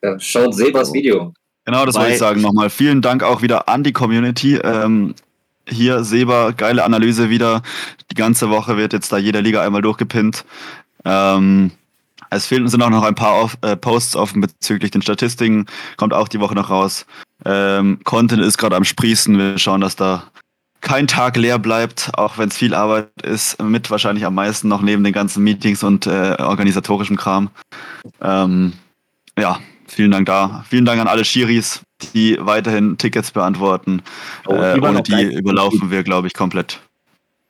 Ja, schaut Sebas Video. Genau, das wollte ich sagen nochmal. Vielen Dank auch wieder an die Community. Ähm, hier, Seba, geile Analyse wieder. Die ganze Woche wird jetzt da jeder Liga einmal durchgepinnt. Ähm, es fehlen sind auch noch ein paar auf, äh, Posts offen bezüglich den Statistiken. Kommt auch die Woche noch raus. Ähm, Content ist gerade am Sprießen. Wir schauen, dass da kein Tag leer bleibt, auch wenn es viel Arbeit ist. Mit wahrscheinlich am meisten noch neben den ganzen Meetings und äh, organisatorischem Kram. Ähm, ja, vielen Dank da. Vielen Dank an alle Schiris, die weiterhin Tickets beantworten. Oh, äh, ohne die überlaufen wir, glaube ich, komplett.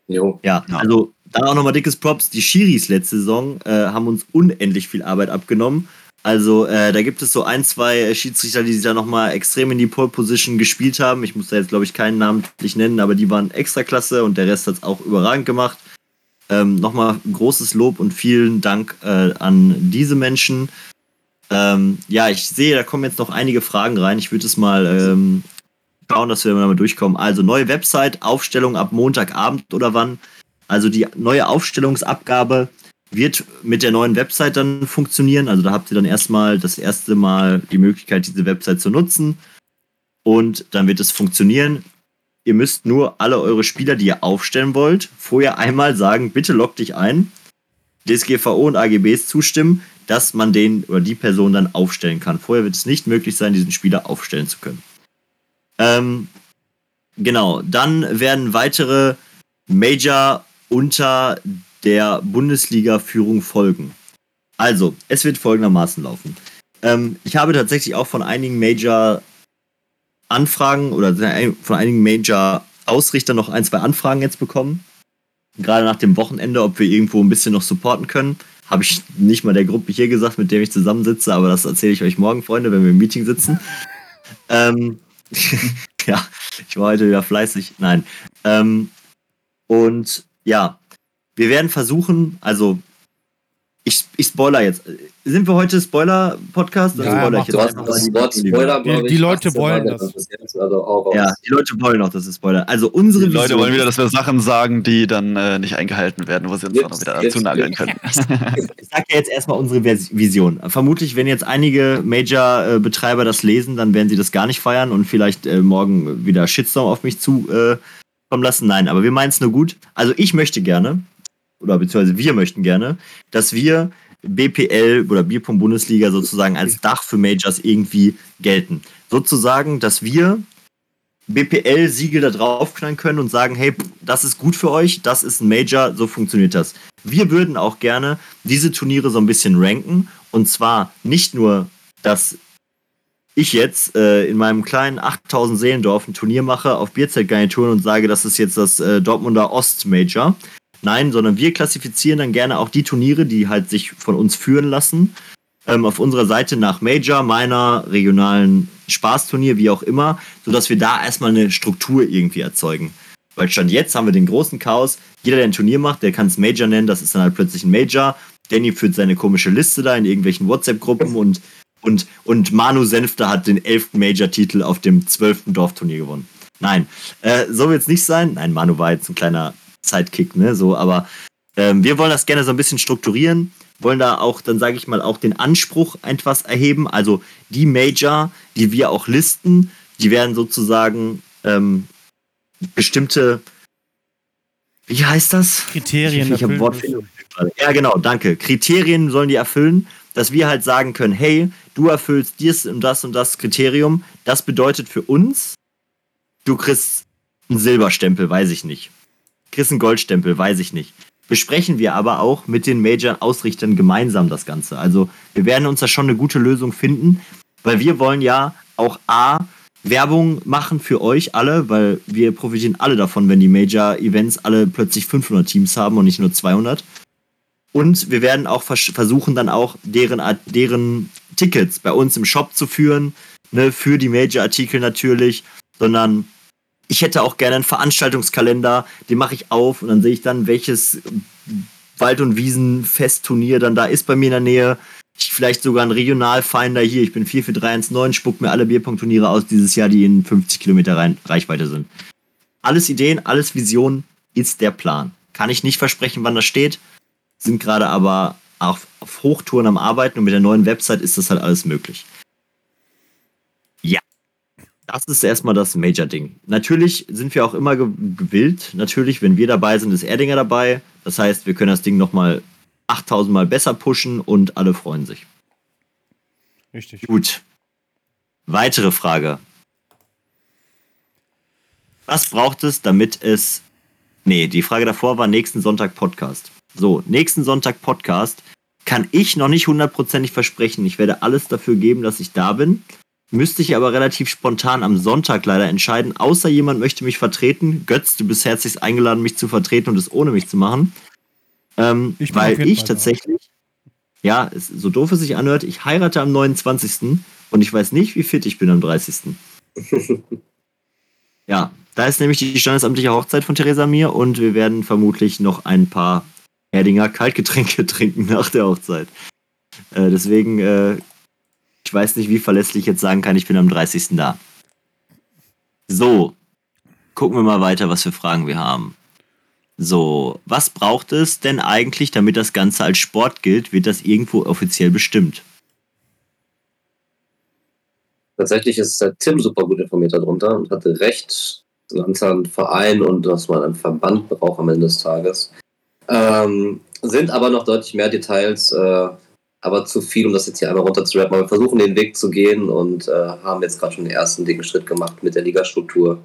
Jo. Ja, Ja. also da auch nochmal dickes Props. Die Schiris letzte Saison äh, haben uns unendlich viel Arbeit abgenommen. Also äh, da gibt es so ein, zwei Schiedsrichter, die sich da nochmal extrem in die Pole Position gespielt haben. Ich muss da jetzt, glaube ich, keinen namentlich nennen, aber die waren extra klasse und der Rest hat es auch überragend gemacht. Ähm, nochmal großes Lob und vielen Dank äh, an diese Menschen. Ähm, ja, ich sehe, da kommen jetzt noch einige Fragen rein. Ich würde es mal ähm, schauen, dass wir damit durchkommen. Also neue Website, Aufstellung ab Montagabend oder wann? Also die neue Aufstellungsabgabe wird mit der neuen Website dann funktionieren. Also da habt ihr dann erstmal das erste Mal die Möglichkeit, diese Website zu nutzen. Und dann wird es funktionieren. Ihr müsst nur alle eure Spieler, die ihr aufstellen wollt, vorher einmal sagen, bitte log dich ein, DSGVO und AGBs zustimmen, dass man den oder die Person dann aufstellen kann. Vorher wird es nicht möglich sein, diesen Spieler aufstellen zu können. Ähm, genau, dann werden weitere Major unter der Bundesliga-Führung folgen. Also, es wird folgendermaßen laufen. Ähm, ich habe tatsächlich auch von einigen Major-Anfragen oder von einigen Major-Ausrichtern noch ein, zwei Anfragen jetzt bekommen. Gerade nach dem Wochenende, ob wir irgendwo ein bisschen noch supporten können. Habe ich nicht mal der Gruppe hier gesagt, mit der ich zusammensitze, aber das erzähle ich euch morgen, Freunde, wenn wir im Meeting sitzen. ähm, ja, ich war heute wieder fleißig. Nein. Ähm, und ja, wir werden versuchen, also ich, ich spoiler jetzt. Sind wir heute Spoiler-Podcast? Ja, spoiler ich jetzt einfach das die- Wort Spoiler, Die- die Leute 18 wollen das. jetzt, Also. Ja, die Leute wollen auch, dass wir spoilern. Also unsere Die Leute Vision- wollen wieder, dass wir Sachen sagen, die dann äh, nicht eingehalten werden, wo sie uns Jetzt- auch noch wieder dazu nageln können. Ich sage ja jetzt erstmal unsere Vision. Vermutlich, wenn jetzt einige Major-Betreiber das lesen, dann werden sie das gar nicht feiern und vielleicht äh, morgen wieder Shitstorm auf mich zukommen äh, kommen lassen. Nein, aber wir meinen es nur gut. Also ich möchte gerne, oder beziehungsweise wir möchten gerne, dass wir BPL oder Bierpong Bundesliga sozusagen als Dach für Majors irgendwie gelten. Sozusagen, dass wir BPL-Siegel da draufknallen können und sagen, hey, das ist gut für euch, das ist ein Major, so funktioniert das. Wir würden auch gerne diese Turniere so ein bisschen ranken und zwar nicht nur, dass ich jetzt äh, in meinem kleinen 8000 Seelendorf ein Turnier mache auf Bierzeltgarnituren und sage, das ist jetzt das äh, Dortmunder Ost-Major. Nein, sondern wir klassifizieren dann gerne auch die Turniere, die halt sich von uns führen lassen, ähm, auf unserer Seite nach Major, meiner regionalen Spaßturnier, wie auch immer, sodass wir da erstmal eine Struktur irgendwie erzeugen. Weil Stand jetzt haben wir den großen Chaos. Jeder, der ein Turnier macht, der kann es Major nennen, das ist dann halt plötzlich ein Major. Danny führt seine komische Liste da in irgendwelchen WhatsApp-Gruppen und, und, und Manu Senfter hat den elften Major-Titel auf dem zwölften Dorfturnier gewonnen. Nein, äh, so wird es nicht sein. Nein, Manu war jetzt ein kleiner Sidekick, ne? So, aber ähm, wir wollen das gerne so ein bisschen strukturieren, wollen da auch, dann sage ich mal, auch den Anspruch etwas erheben. Also die Major, die wir auch listen, die werden sozusagen ähm, bestimmte, wie heißt das? Kriterien ich ich müssen. Ja, genau, danke. Kriterien sollen die erfüllen, dass wir halt sagen können, hey, du erfüllst dies und das und das Kriterium. Das bedeutet für uns, du kriegst einen Silberstempel, weiß ich nicht. Kriegst einen Goldstempel, weiß ich nicht. Besprechen wir aber auch mit den Major-Ausrichtern gemeinsam das Ganze. Also wir werden uns da schon eine gute Lösung finden, weil wir wollen ja auch A, Werbung machen für euch alle, weil wir profitieren alle davon, wenn die Major-Events alle plötzlich 500 Teams haben und nicht nur 200. Und wir werden auch vers versuchen, dann auch deren, deren Tickets bei uns im Shop zu führen, ne, für die Major-Artikel natürlich, sondern ich hätte auch gerne einen Veranstaltungskalender, den mache ich auf und dann sehe ich dann, welches Wald- und Wiesenfestturnier dann da ist bei mir in der Nähe vielleicht sogar ein Regionalfinder hier. Ich bin 44319, spuckt mir alle Bierpunktturniere aus dieses Jahr, die in 50 Kilometer Rein Reichweite sind. Alles Ideen, alles Visionen ist der Plan. Kann ich nicht versprechen, wann das steht, sind gerade aber auf, auf Hochtouren am Arbeiten und mit der neuen Website ist das halt alles möglich. Ja, das ist erstmal das Major-Ding. Natürlich sind wir auch immer gewillt. Natürlich, wenn wir dabei sind, ist Erdinger dabei. Das heißt, wir können das Ding nochmal 8000 Mal besser pushen und alle freuen sich. Richtig. Gut. Weitere Frage. Was braucht es, damit es. Nee, die Frage davor war nächsten Sonntag Podcast. So, nächsten Sonntag Podcast kann ich noch nicht hundertprozentig versprechen. Ich werde alles dafür geben, dass ich da bin. Müsste ich aber relativ spontan am Sonntag leider entscheiden, außer jemand möchte mich vertreten. Götz, du bist herzlich eingeladen, mich zu vertreten und es ohne mich zu machen. Ähm, ich weil ich tatsächlich, ja, es, so doof es sich anhört, ich heirate am 29. und ich weiß nicht, wie fit ich bin am 30. ja, da ist nämlich die standesamtliche Hochzeit von Theresa mir und wir werden vermutlich noch ein paar Erdinger Kaltgetränke trinken nach der Hochzeit. Äh, deswegen, äh, ich weiß nicht, wie verlässlich ich jetzt sagen kann, ich bin am 30. da. So, gucken wir mal weiter, was für Fragen wir haben. So, was braucht es denn eigentlich, damit das Ganze als Sport gilt? Wird das irgendwo offiziell bestimmt? Tatsächlich ist der Tim super gut informiert darunter und hatte recht, so ein Verein und was man einen Verband braucht am Ende des Tages. Ähm, sind aber noch deutlich mehr Details, äh, aber zu viel, um das jetzt hier einmal runterzurappen. Aber wir versuchen den Weg zu gehen und äh, haben jetzt gerade schon den ersten dicken Schritt gemacht mit der Ligastruktur,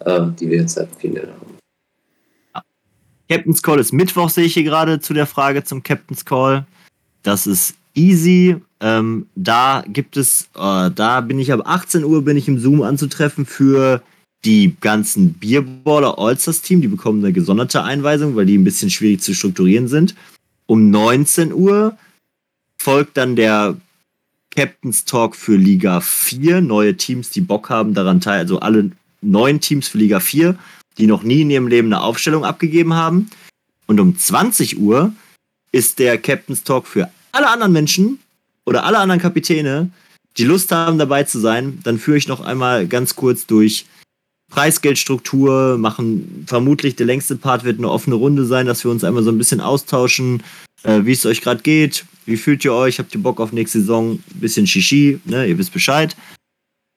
äh, die wir jetzt seit vielen Jahren haben. Captain's Call ist Mittwoch, sehe ich hier gerade zu der Frage zum Captain's Call. Das ist easy. Ähm, da gibt es, äh, da bin ich ab 18 Uhr bin ich im Zoom anzutreffen für die ganzen Bierballer Allstars Team. Die bekommen eine gesonderte Einweisung, weil die ein bisschen schwierig zu strukturieren sind. Um 19 Uhr folgt dann der Captain's Talk für Liga 4. Neue Teams, die Bock haben daran teil, also alle neuen Teams für Liga 4 die noch nie in ihrem Leben eine Aufstellung abgegeben haben. Und um 20 Uhr ist der Captain's Talk für alle anderen Menschen oder alle anderen Kapitäne, die Lust haben, dabei zu sein. Dann führe ich noch einmal ganz kurz durch Preisgeldstruktur, machen vermutlich der längste Part wird eine offene Runde sein, dass wir uns einmal so ein bisschen austauschen, äh, wie es euch gerade geht, wie fühlt ihr euch, habt ihr Bock auf nächste Saison, bisschen Shishi, ne, ihr wisst Bescheid.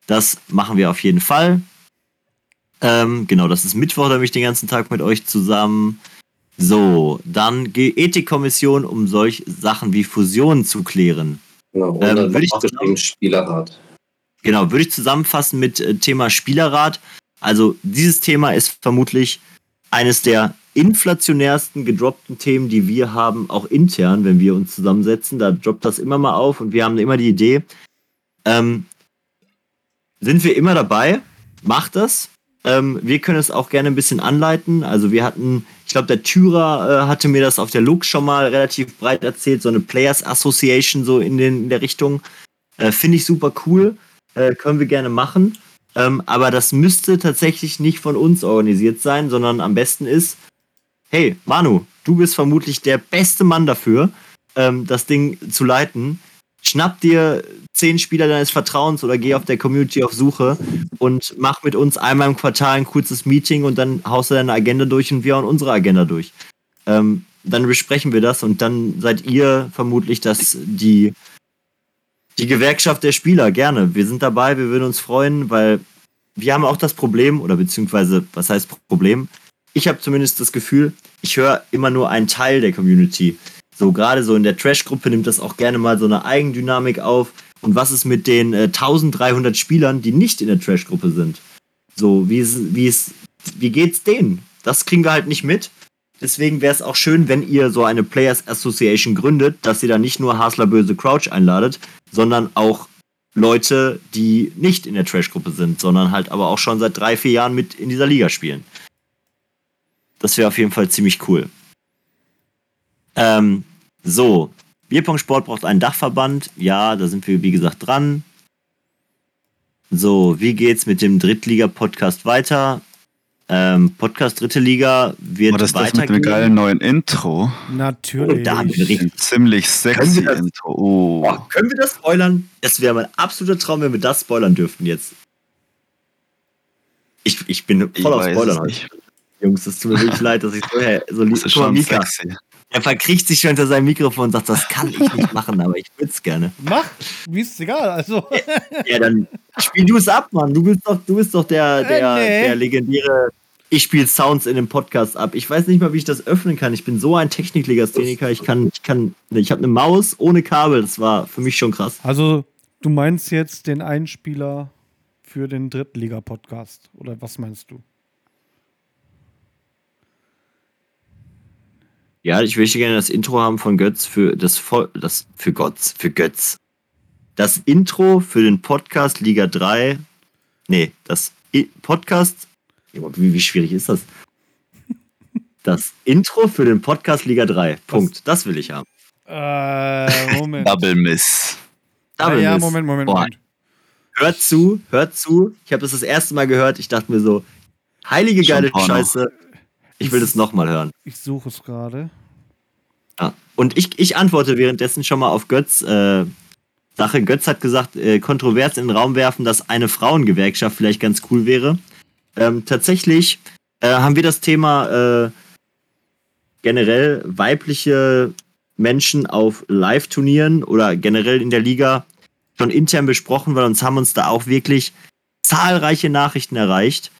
Das machen wir auf jeden Fall. Ähm, genau, das ist Mittwoch, da bin ich den ganzen Tag mit euch zusammen. So, dann Ethikkommission, um solche Sachen wie Fusionen zu klären. Genau, und ähm, würde ich Spielerrat. Genau, würde ich zusammenfassen mit äh, Thema Spielerrat. Also dieses Thema ist vermutlich eines der inflationärsten gedroppten Themen, die wir haben, auch intern, wenn wir uns zusammensetzen. Da droppt das immer mal auf und wir haben immer die Idee, ähm, sind wir immer dabei, macht das, ähm, wir können es auch gerne ein bisschen anleiten. Also wir hatten, ich glaube, der Tyrer äh, hatte mir das auf der Look schon mal relativ breit erzählt, so eine Players Association so in, den, in der Richtung. Äh, Finde ich super cool. Äh, können wir gerne machen. Ähm, aber das müsste tatsächlich nicht von uns organisiert sein, sondern am besten ist, hey, Manu, du bist vermutlich der beste Mann dafür, ähm, das Ding zu leiten schnapp dir zehn Spieler deines Vertrauens oder geh auf der Community auf Suche und mach mit uns einmal im Quartal ein kurzes Meeting und dann haust du deine Agenda durch und wir hauen unsere Agenda durch. Ähm, dann besprechen wir das und dann seid ihr vermutlich das, die, die Gewerkschaft der Spieler. Gerne. Wir sind dabei, wir würden uns freuen, weil wir haben auch das Problem, oder beziehungsweise, was heißt Problem? ich habe zumindest das Gefühl, ich höre immer nur einen Teil der Community. So gerade so in der Trash-Gruppe nimmt das auch gerne mal so eine Eigendynamik auf. Und was ist mit den äh, 1300 Spielern, die nicht in der Trash-Gruppe sind? So, wie, wie, ist, wie geht's denen? Das kriegen wir halt nicht mit. Deswegen wäre es auch schön, wenn ihr so eine Players Association gründet, dass ihr da nicht nur Hasler Böse Crouch einladet, sondern auch Leute, die nicht in der Trash-Gruppe sind, sondern halt aber auch schon seit drei, vier Jahren mit in dieser Liga spielen. Das wäre auf jeden Fall ziemlich cool. Ähm, so, Bierpong-Sport braucht einen Dachverband. Ja, da sind wir, wie gesagt, dran. So, wie geht's mit dem Drittliga-Podcast weiter? Ähm, Podcast Dritte Liga wird War das das mit dem geilen neuen Intro? Natürlich. Und da haben wir richtig- Ein ziemlich sexy das- Intro. Oh. Boah, können wir das spoilern? Das wäre mein absoluter Traum, wenn wir das spoilern dürften jetzt. Ich, ich bin Ich voll auf Spoilern es heute. Jungs, es tut mir wirklich leid, dass ich so, hey, so lieb. Das ist schon Mika, sexy. er verkriecht sich schon hinter seinem Mikrofon und sagt, das kann ich nicht machen, aber ich würde es gerne. Mach, mir ist egal. Also, Ja, dann spiel du es ab, Mann. Du bist doch, du bist doch der, der, Äh, nee. der legendäre. Ich spiele Sounds in dem Podcast ab. Ich weiß nicht mal, wie ich das öffnen kann. Ich bin so ein Techniklegastheniker. Ich kann, ich kann, ich habe eine Maus ohne Kabel. Das war für mich schon krass. also, du meinst jetzt den Einspieler für den Drittliga-Podcast? Oder was meinst du? Ja, ich möchte gerne das Intro haben von Götz für das, das für Götz, für Götz. Das Intro für den Podcast Liga 3. Nee, das Podcast. Wie, wie schwierig ist das? Das Intro für den Podcast Liga 3. Punkt. Das will ich haben. Äh, Moment. Double Miss. ja, Double ja, Miss. Moment, Moment, Boah, Moment. Hört zu, hört zu. Ich habe das das erste Mal gehört. Ich dachte mir so, heilige Schon geile Porno. Scheiße. Ich will das nochmal hören. Ich suche es gerade. Ja. Und ich, ich antworte währenddessen schon mal auf Götz äh, Sache. Götz hat gesagt, äh, kontrovers in den Raum werfen, dass eine Frauengewerkschaft vielleicht ganz cool wäre. Ähm, tatsächlich äh, haben wir das Thema äh, generell weibliche Menschen auf Live-Turnieren oder generell in der Liga schon intern besprochen, weil uns haben uns da auch wirklich zahlreiche Nachrichten erreicht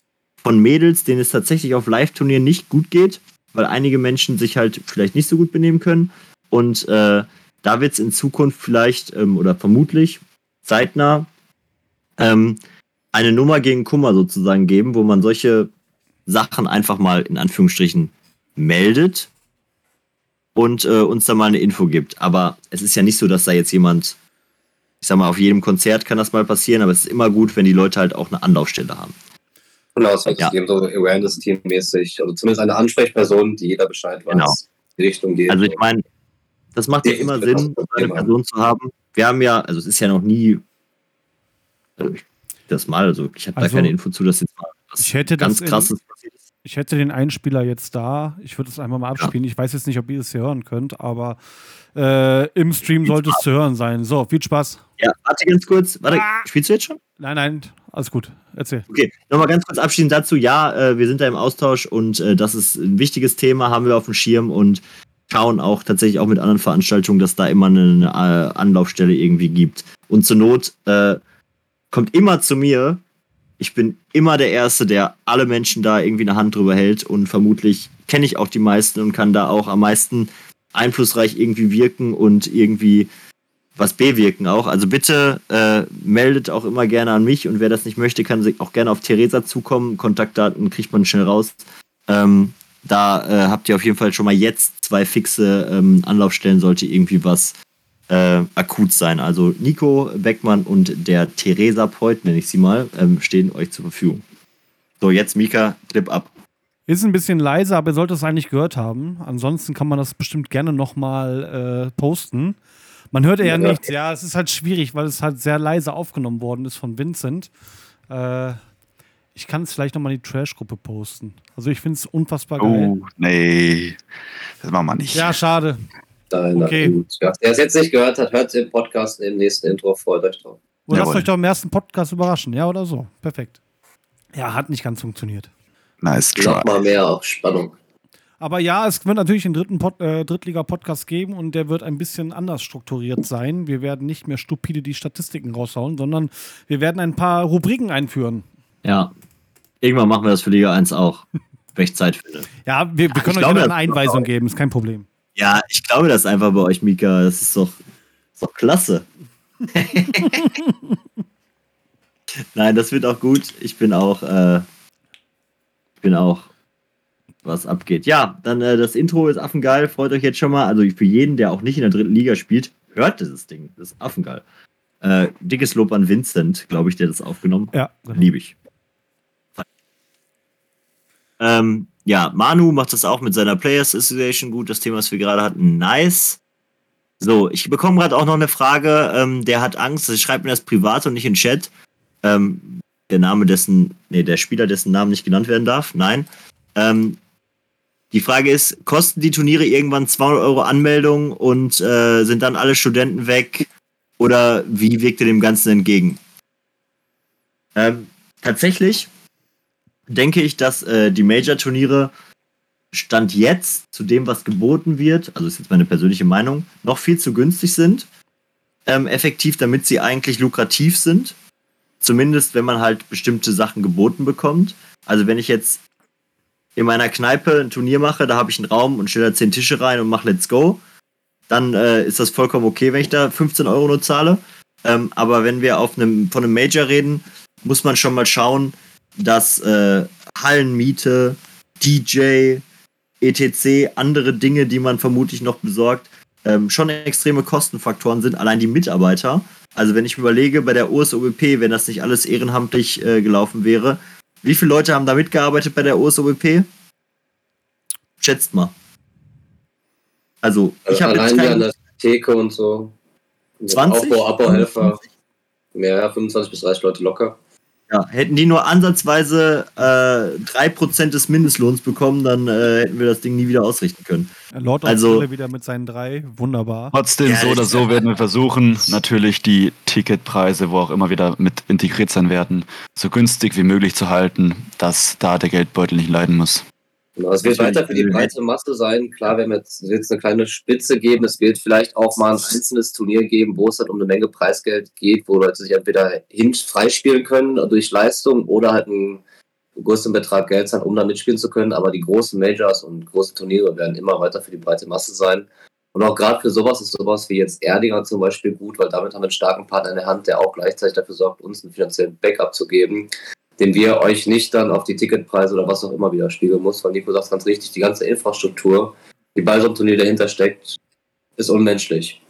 von Mädels, denen es tatsächlich auf Live-Turnieren nicht gut geht, weil einige Menschen sich halt vielleicht nicht so gut benehmen können. Und äh, da wird es in Zukunft vielleicht ähm, oder vermutlich zeitnah ähm, eine Nummer gegen Kummer sozusagen geben, wo man solche Sachen einfach mal in Anführungsstrichen meldet und äh, uns da mal eine Info gibt. Aber es ist ja nicht so, dass da jetzt jemand, ich sag mal, auf jedem Konzert kann das mal passieren, aber es ist immer gut, wenn die Leute halt auch eine Anlaufstelle haben. Genau, es wird Ja. eben so Awareness-Team-mäßig, also zumindest eine Ansprechperson, die jeder Bescheid weiß, Genau. die Richtung geht. Also ich meine, das macht ja immer Sinn, eine Person zu haben. Wir haben ja, also es ist ja noch nie also ich- das mal, also ich habe Also, da keine Info zu, dass jetzt mal was Ich hätte ganz das krasses passiert ist. Ich hätte den Einspieler jetzt da. Ich würde es einfach mal abspielen. Ich weiß jetzt nicht, ob ihr es hier hören könnt, aber äh, im Stream sollte es zu hören sein. So, viel Spaß. Ja, warte ganz kurz. Warte, Ah. spielst du jetzt schon? Nein, nein, alles gut. Erzähl. Okay, nochmal ganz kurz abschließend dazu. Ja, äh, wir sind da im Austausch und äh, das ist ein wichtiges Thema, haben wir auf dem Schirm und schauen auch tatsächlich auch mit anderen Veranstaltungen, dass da immer eine, eine äh, Anlaufstelle irgendwie gibt. Und zur Not äh, kommt immer zu mir. Ich bin immer der Erste, der alle Menschen da irgendwie eine Hand drüber hält und vermutlich kenne ich auch die meisten und kann da auch am meisten einflussreich irgendwie wirken und irgendwie was bewirken auch. Also bitte äh, meldet auch immer gerne an mich und wer das nicht möchte, kann auch gerne auf Theresa zukommen. Kontaktdaten kriegt man schnell raus. Ähm, da äh, habt ihr auf jeden Fall schon mal jetzt zwei fixe ähm, Anlaufstellen, sollte irgendwie was äh, akut sein. Also Nico Beckmann und der Theresa Preut, nenne ich sie mal, ähm, stehen euch zur Verfügung. So, jetzt Mika, Trip ab. Ist ein bisschen leise, aber ihr solltet es eigentlich gehört haben. Ansonsten kann man das bestimmt gerne nochmal äh, posten. Man hört ja, Ja. nichts. Ja, es ist halt schwierig, weil es halt sehr leise aufgenommen worden ist von Vincent. Äh, ich kann es vielleicht nochmal in die Trash-Gruppe posten. Also ich finde es unfassbar geil. Oh, nee. Das machen wir nicht. Ja, schade. Nein, Okay. gut. Ja. Wer es jetzt nicht gehört hat, hört im Podcast im nächsten Intro, freut euch drauf. Und lasst Jawohl. euch doch im ersten Podcast überraschen, ja oder so. Perfekt. Ja, hat nicht ganz funktioniert. Nice try. Noch mal mehr auf Spannung. Aber ja, es wird natürlich einen dritten Pod, äh, Drittliga-Podcast geben und der wird ein bisschen anders strukturiert sein. Wir werden nicht mehr stupide die Statistiken raushauen, sondern wir werden ein paar Rubriken einführen. Ja. Irgendwann machen wir das für Liga 1 auch. wenn ich Zeit finde. Ja, wir, wir können ich euch das eine Einweisung geben, ist kein Problem. Ja, ich glaube das einfach bei euch, Mika. Das ist doch, ist doch klasse. Nein, das wird auch gut. Ich bin auch, äh, ich bin auch, was abgeht. Ja, dann äh, das Intro ist affengeil. Freut euch jetzt schon mal. Also für jeden, der auch nicht in der dritten Liga spielt, hört dieses Ding. Das ist affengeil. Äh, dickes Lob an Vincent, glaube ich, der das aufgenommen. Ja, genau. Liebe ich. Ähm, ja, Manu macht das auch mit seiner Players Association gut. Das Thema, was wir gerade hatten, nice. So, ich bekomme gerade auch noch eine Frage. Ähm, der hat Angst. Ich schreibe mir das privat und nicht in Chat. Ähm, der Name dessen, nee, der Spieler, dessen Namen nicht genannt werden darf. Nein. Ähm, die Frage ist, kosten die Turniere irgendwann 200 Euro Anmeldung und äh, sind dann alle Studenten weg? Oder wie wirkt ihr dem Ganzen entgegen? Ähm, tatsächlich denke ich, dass äh, die Major-Turniere Stand jetzt zu dem, was geboten wird, also ist jetzt meine persönliche Meinung, noch viel zu günstig sind. Ähm, effektiv, damit sie eigentlich lukrativ sind. Zumindest, wenn man halt bestimmte Sachen geboten bekommt. Also, wenn ich jetzt in meiner Kneipe ein Turnier mache, da habe ich einen Raum und stelle da 10 Tische rein und mache Let's Go, dann äh, ist das vollkommen okay, wenn ich da 15 Euro nur zahle. Ähm, aber wenn wir auf einem, von einem Major reden, muss man schon mal schauen, dass äh, Hallenmiete, DJ, etc., andere Dinge, die man vermutlich noch besorgt, ähm, schon extreme Kostenfaktoren sind. Allein die Mitarbeiter. Also wenn ich mir überlege, bei der OSOBP, wenn das nicht alles ehrenamtlich äh, gelaufen wäre, wie viele Leute haben da mitgearbeitet bei der OSOBP? Schätzt mal. Also, ich habe jetzt Allein hier an der Theke und so. 20? Aufbau, Abbauhelfer. Mehr, 25 bis 30 Leute locker. Ja, hätten die nur ansatzweise äh, 3% des Mindestlohns bekommen, dann äh, hätten wir das Ding nie wieder ausrichten können. Lord Also- wieder mit seinen drei, wunderbar. Trotzdem, Ja, so oder so werden wir versuchen, natürlich die Ticketpreise, wo auch immer wieder mit integriert sein werden, so günstig wie möglich zu halten, dass da der Geldbeutel nicht leiden muss. Genau, es wird weiter für die breite Masse sein. Klar, wenn wir jetzt, jetzt eine kleine Spitze geben, es wird vielleicht auch mal ein einzelnes Turnier geben, wo es halt um eine Menge Preisgeld geht, wo Leute sich entweder hin freispielen können durch Leistung oder halt einen größeren Betrag Geld zahlen, um da mitspielen zu können. Aber die großen Majors und großen Turniere werden immer weiter für die breite Masse sein. Und auch gerade für sowas ist sowas wie jetzt Erdinger zum Beispiel gut, weil damit haben wir einen starken Partner in der Hand, der auch gleichzeitig dafür sorgt, uns einen finanziellen Backup zu geben, den wir euch nicht dann auf die Ticketpreise oder was auch immer wieder spiegeln muss. Weil Nico sagt ganz richtig, die ganze Infrastruktur, die bei so einem Turnier dahinter steckt, ist unmenschlich.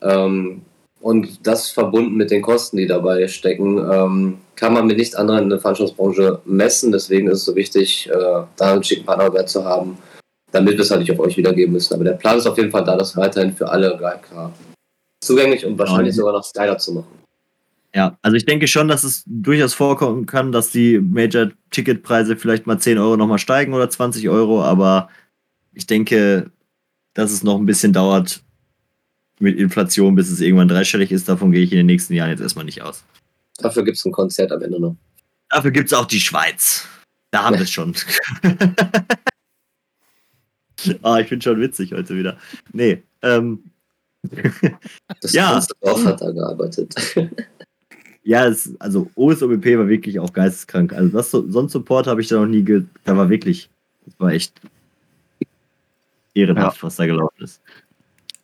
Ähm, und das verbunden mit den Kosten, die dabei stecken, ähm, kann man mit nichts anderem in der Veranstaltungsbranche messen. Deswegen ist es so wichtig, äh, da einen schicken Partnerwert zu haben, damit wir es halt nicht auf euch wiedergeben müssen. Aber der Plan ist auf jeden Fall da, das weiterhin für alle GK zugänglich und wahrscheinlich sogar noch geiler zu machen. Ja, also ich denke schon, dass es durchaus vorkommen kann, dass die Major-Ticketpreise vielleicht mal 10 Euro nochmal steigen oder 20 Euro, aber ich denke, dass es noch ein bisschen dauert mit Inflation, bis es irgendwann dreistellig ist. Davon gehe ich in den nächsten Jahren jetzt erstmal nicht aus. Dafür gibt es ein Konzert am Ende noch. Dafür gibt es auch die Schweiz. Da haben wir es schon. Ah, ich bin schon witzig heute wieder. Nee, ähm, Das Ja. ganze Dorf hat da gearbeitet. Ja, es, also OSOBP war wirklich auch geisteskrank. Also das, so, einen Support habe ich da noch nie, ge da war wirklich, das war echt ehrenhaft, was da gelaufen ist.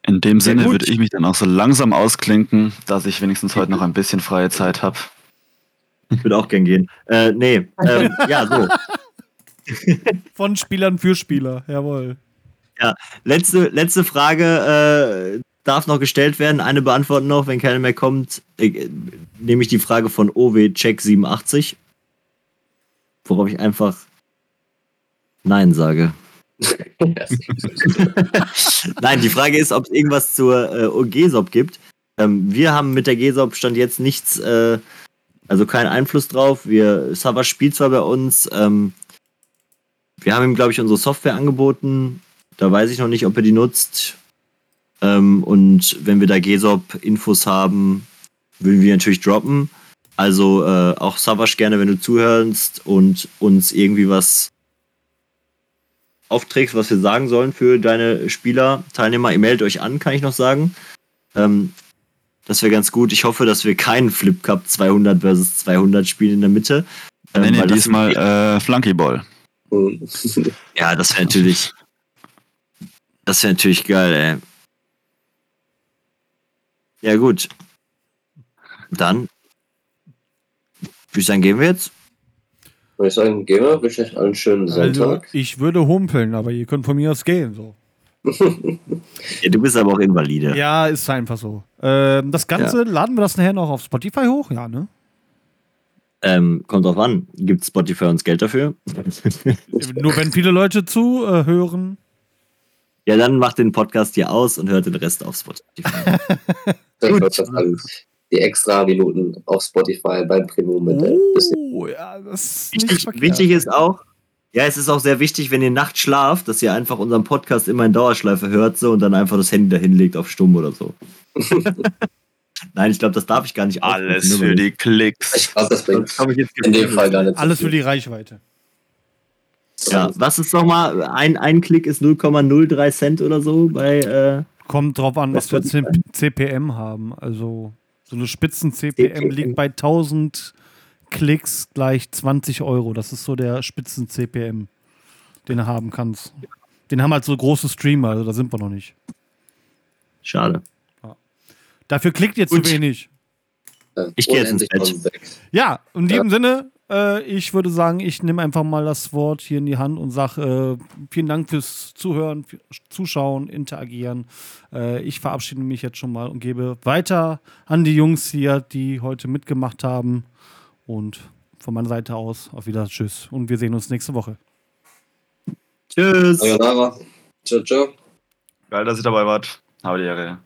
In dem Sinne würde ich mich dann auch so langsam ausklinken, dass ich wenigstens heute noch ein bisschen freie Zeit habe. Ich würde auch gern gehen. Äh, nee, ähm, ja, so. Von Spielern für Spieler, jawohl. Letzte, letzte Frage äh, darf noch gestellt werden. Eine beantworten noch, wenn keine mehr kommt. Äh, nehme ich die Frage von OW Check 87. Worauf ich einfach Nein sage. Nein, die Frage ist, ob es irgendwas zur äh, GESOP gibt. Ähm, wir haben mit der GESOP Stand jetzt nichts, äh, also keinen Einfluss drauf. Wir, Sava spielt zwar bei uns, ähm, wir haben ihm, glaube ich, unsere Software angeboten. Da weiß ich noch nicht, ob er die nutzt. Ähm, und wenn wir da GESOP-Infos haben, würden wir natürlich droppen. Also äh, auch Savasch gerne, wenn du zuhörst und uns irgendwie was aufträgst, was wir sagen sollen für deine Spieler, Teilnehmer. Ihr meldet euch an, kann ich noch sagen. Ähm, das wäre ganz gut. Ich hoffe, dass wir keinen Flip Cup 200 versus 200 spielen in der Mitte. Ähm, das- diesmal äh, Flunkyball. Ja, das wäre natürlich. Das wäre natürlich geil, ey. Ja, gut. Dann. Würde ich sagen, gehen wir jetzt? Würde ich sagen, gehen wir, wünsche euch einen schönen Also, Sonntag. ich würde humpeln, aber ihr könnt von mir aus gehen. So. Ja, du bist aber auch Invalide. Ja, ist einfach so. Ähm, das Ganze, laden wir das nachher noch auf Spotify hoch? Ja, ne? Ähm, kommt drauf an. Gibt Spotify uns Geld dafür? Nur wenn viele Leute zuhören. Äh, hören. ja, dann macht den Podcast hier aus und hört den Rest auf Spotify. Gut. wird das dann die extra Minuten auf Spotify beim Premium-Modell. Oh, ja, das ist Wichtig, wichtig ist auch, ja, es ist auch sehr wichtig, wenn ihr nachts schlaft, dass ihr einfach unseren Podcast immer in Dauerschleife hört so und dann einfach das Handy dahin legt auf Stumm oder so. Nein, ich glaube, das darf ich gar nicht Alles ne, für die Klicks. Ich glaube, das bringt Das ich jetzt in dem Fall gar nicht. Alles für die Reichweite. Ja, was ist nochmal? Ein, ein Klick ist 0,03 Cent oder so bei. Äh, Kommt drauf an, was wir Das C CPM haben. Also so eine Spitzen-CPM CPM. liegt bei 1000 Klicks gleich 20 Euro. Das ist so der Spitzen-CPM, den du haben kannst. Den haben halt so große Streamer, also da sind wir noch nicht. schade. Dafür klickt ihr zu wenig. Äh, Ich geh jetzt ins Bett. Ja, in Ja. diesem Sinne, äh, ich würde sagen, ich nehme einfach mal das Wort hier in die Hand und sage äh, vielen Dank fürs Zuhören, für Zuschauen, Interagieren. Äh, ich verabschiede mich jetzt schon mal und gebe weiter an die Jungs hier, die heute mitgemacht haben. Und von meiner Seite aus auf Wiedersehen. Tschüss. Und wir sehen uns nächste Woche. Tschüss. Sayonara. Ciao, ciao. Geil, dass ihr dabei wart. Habe die Ehre.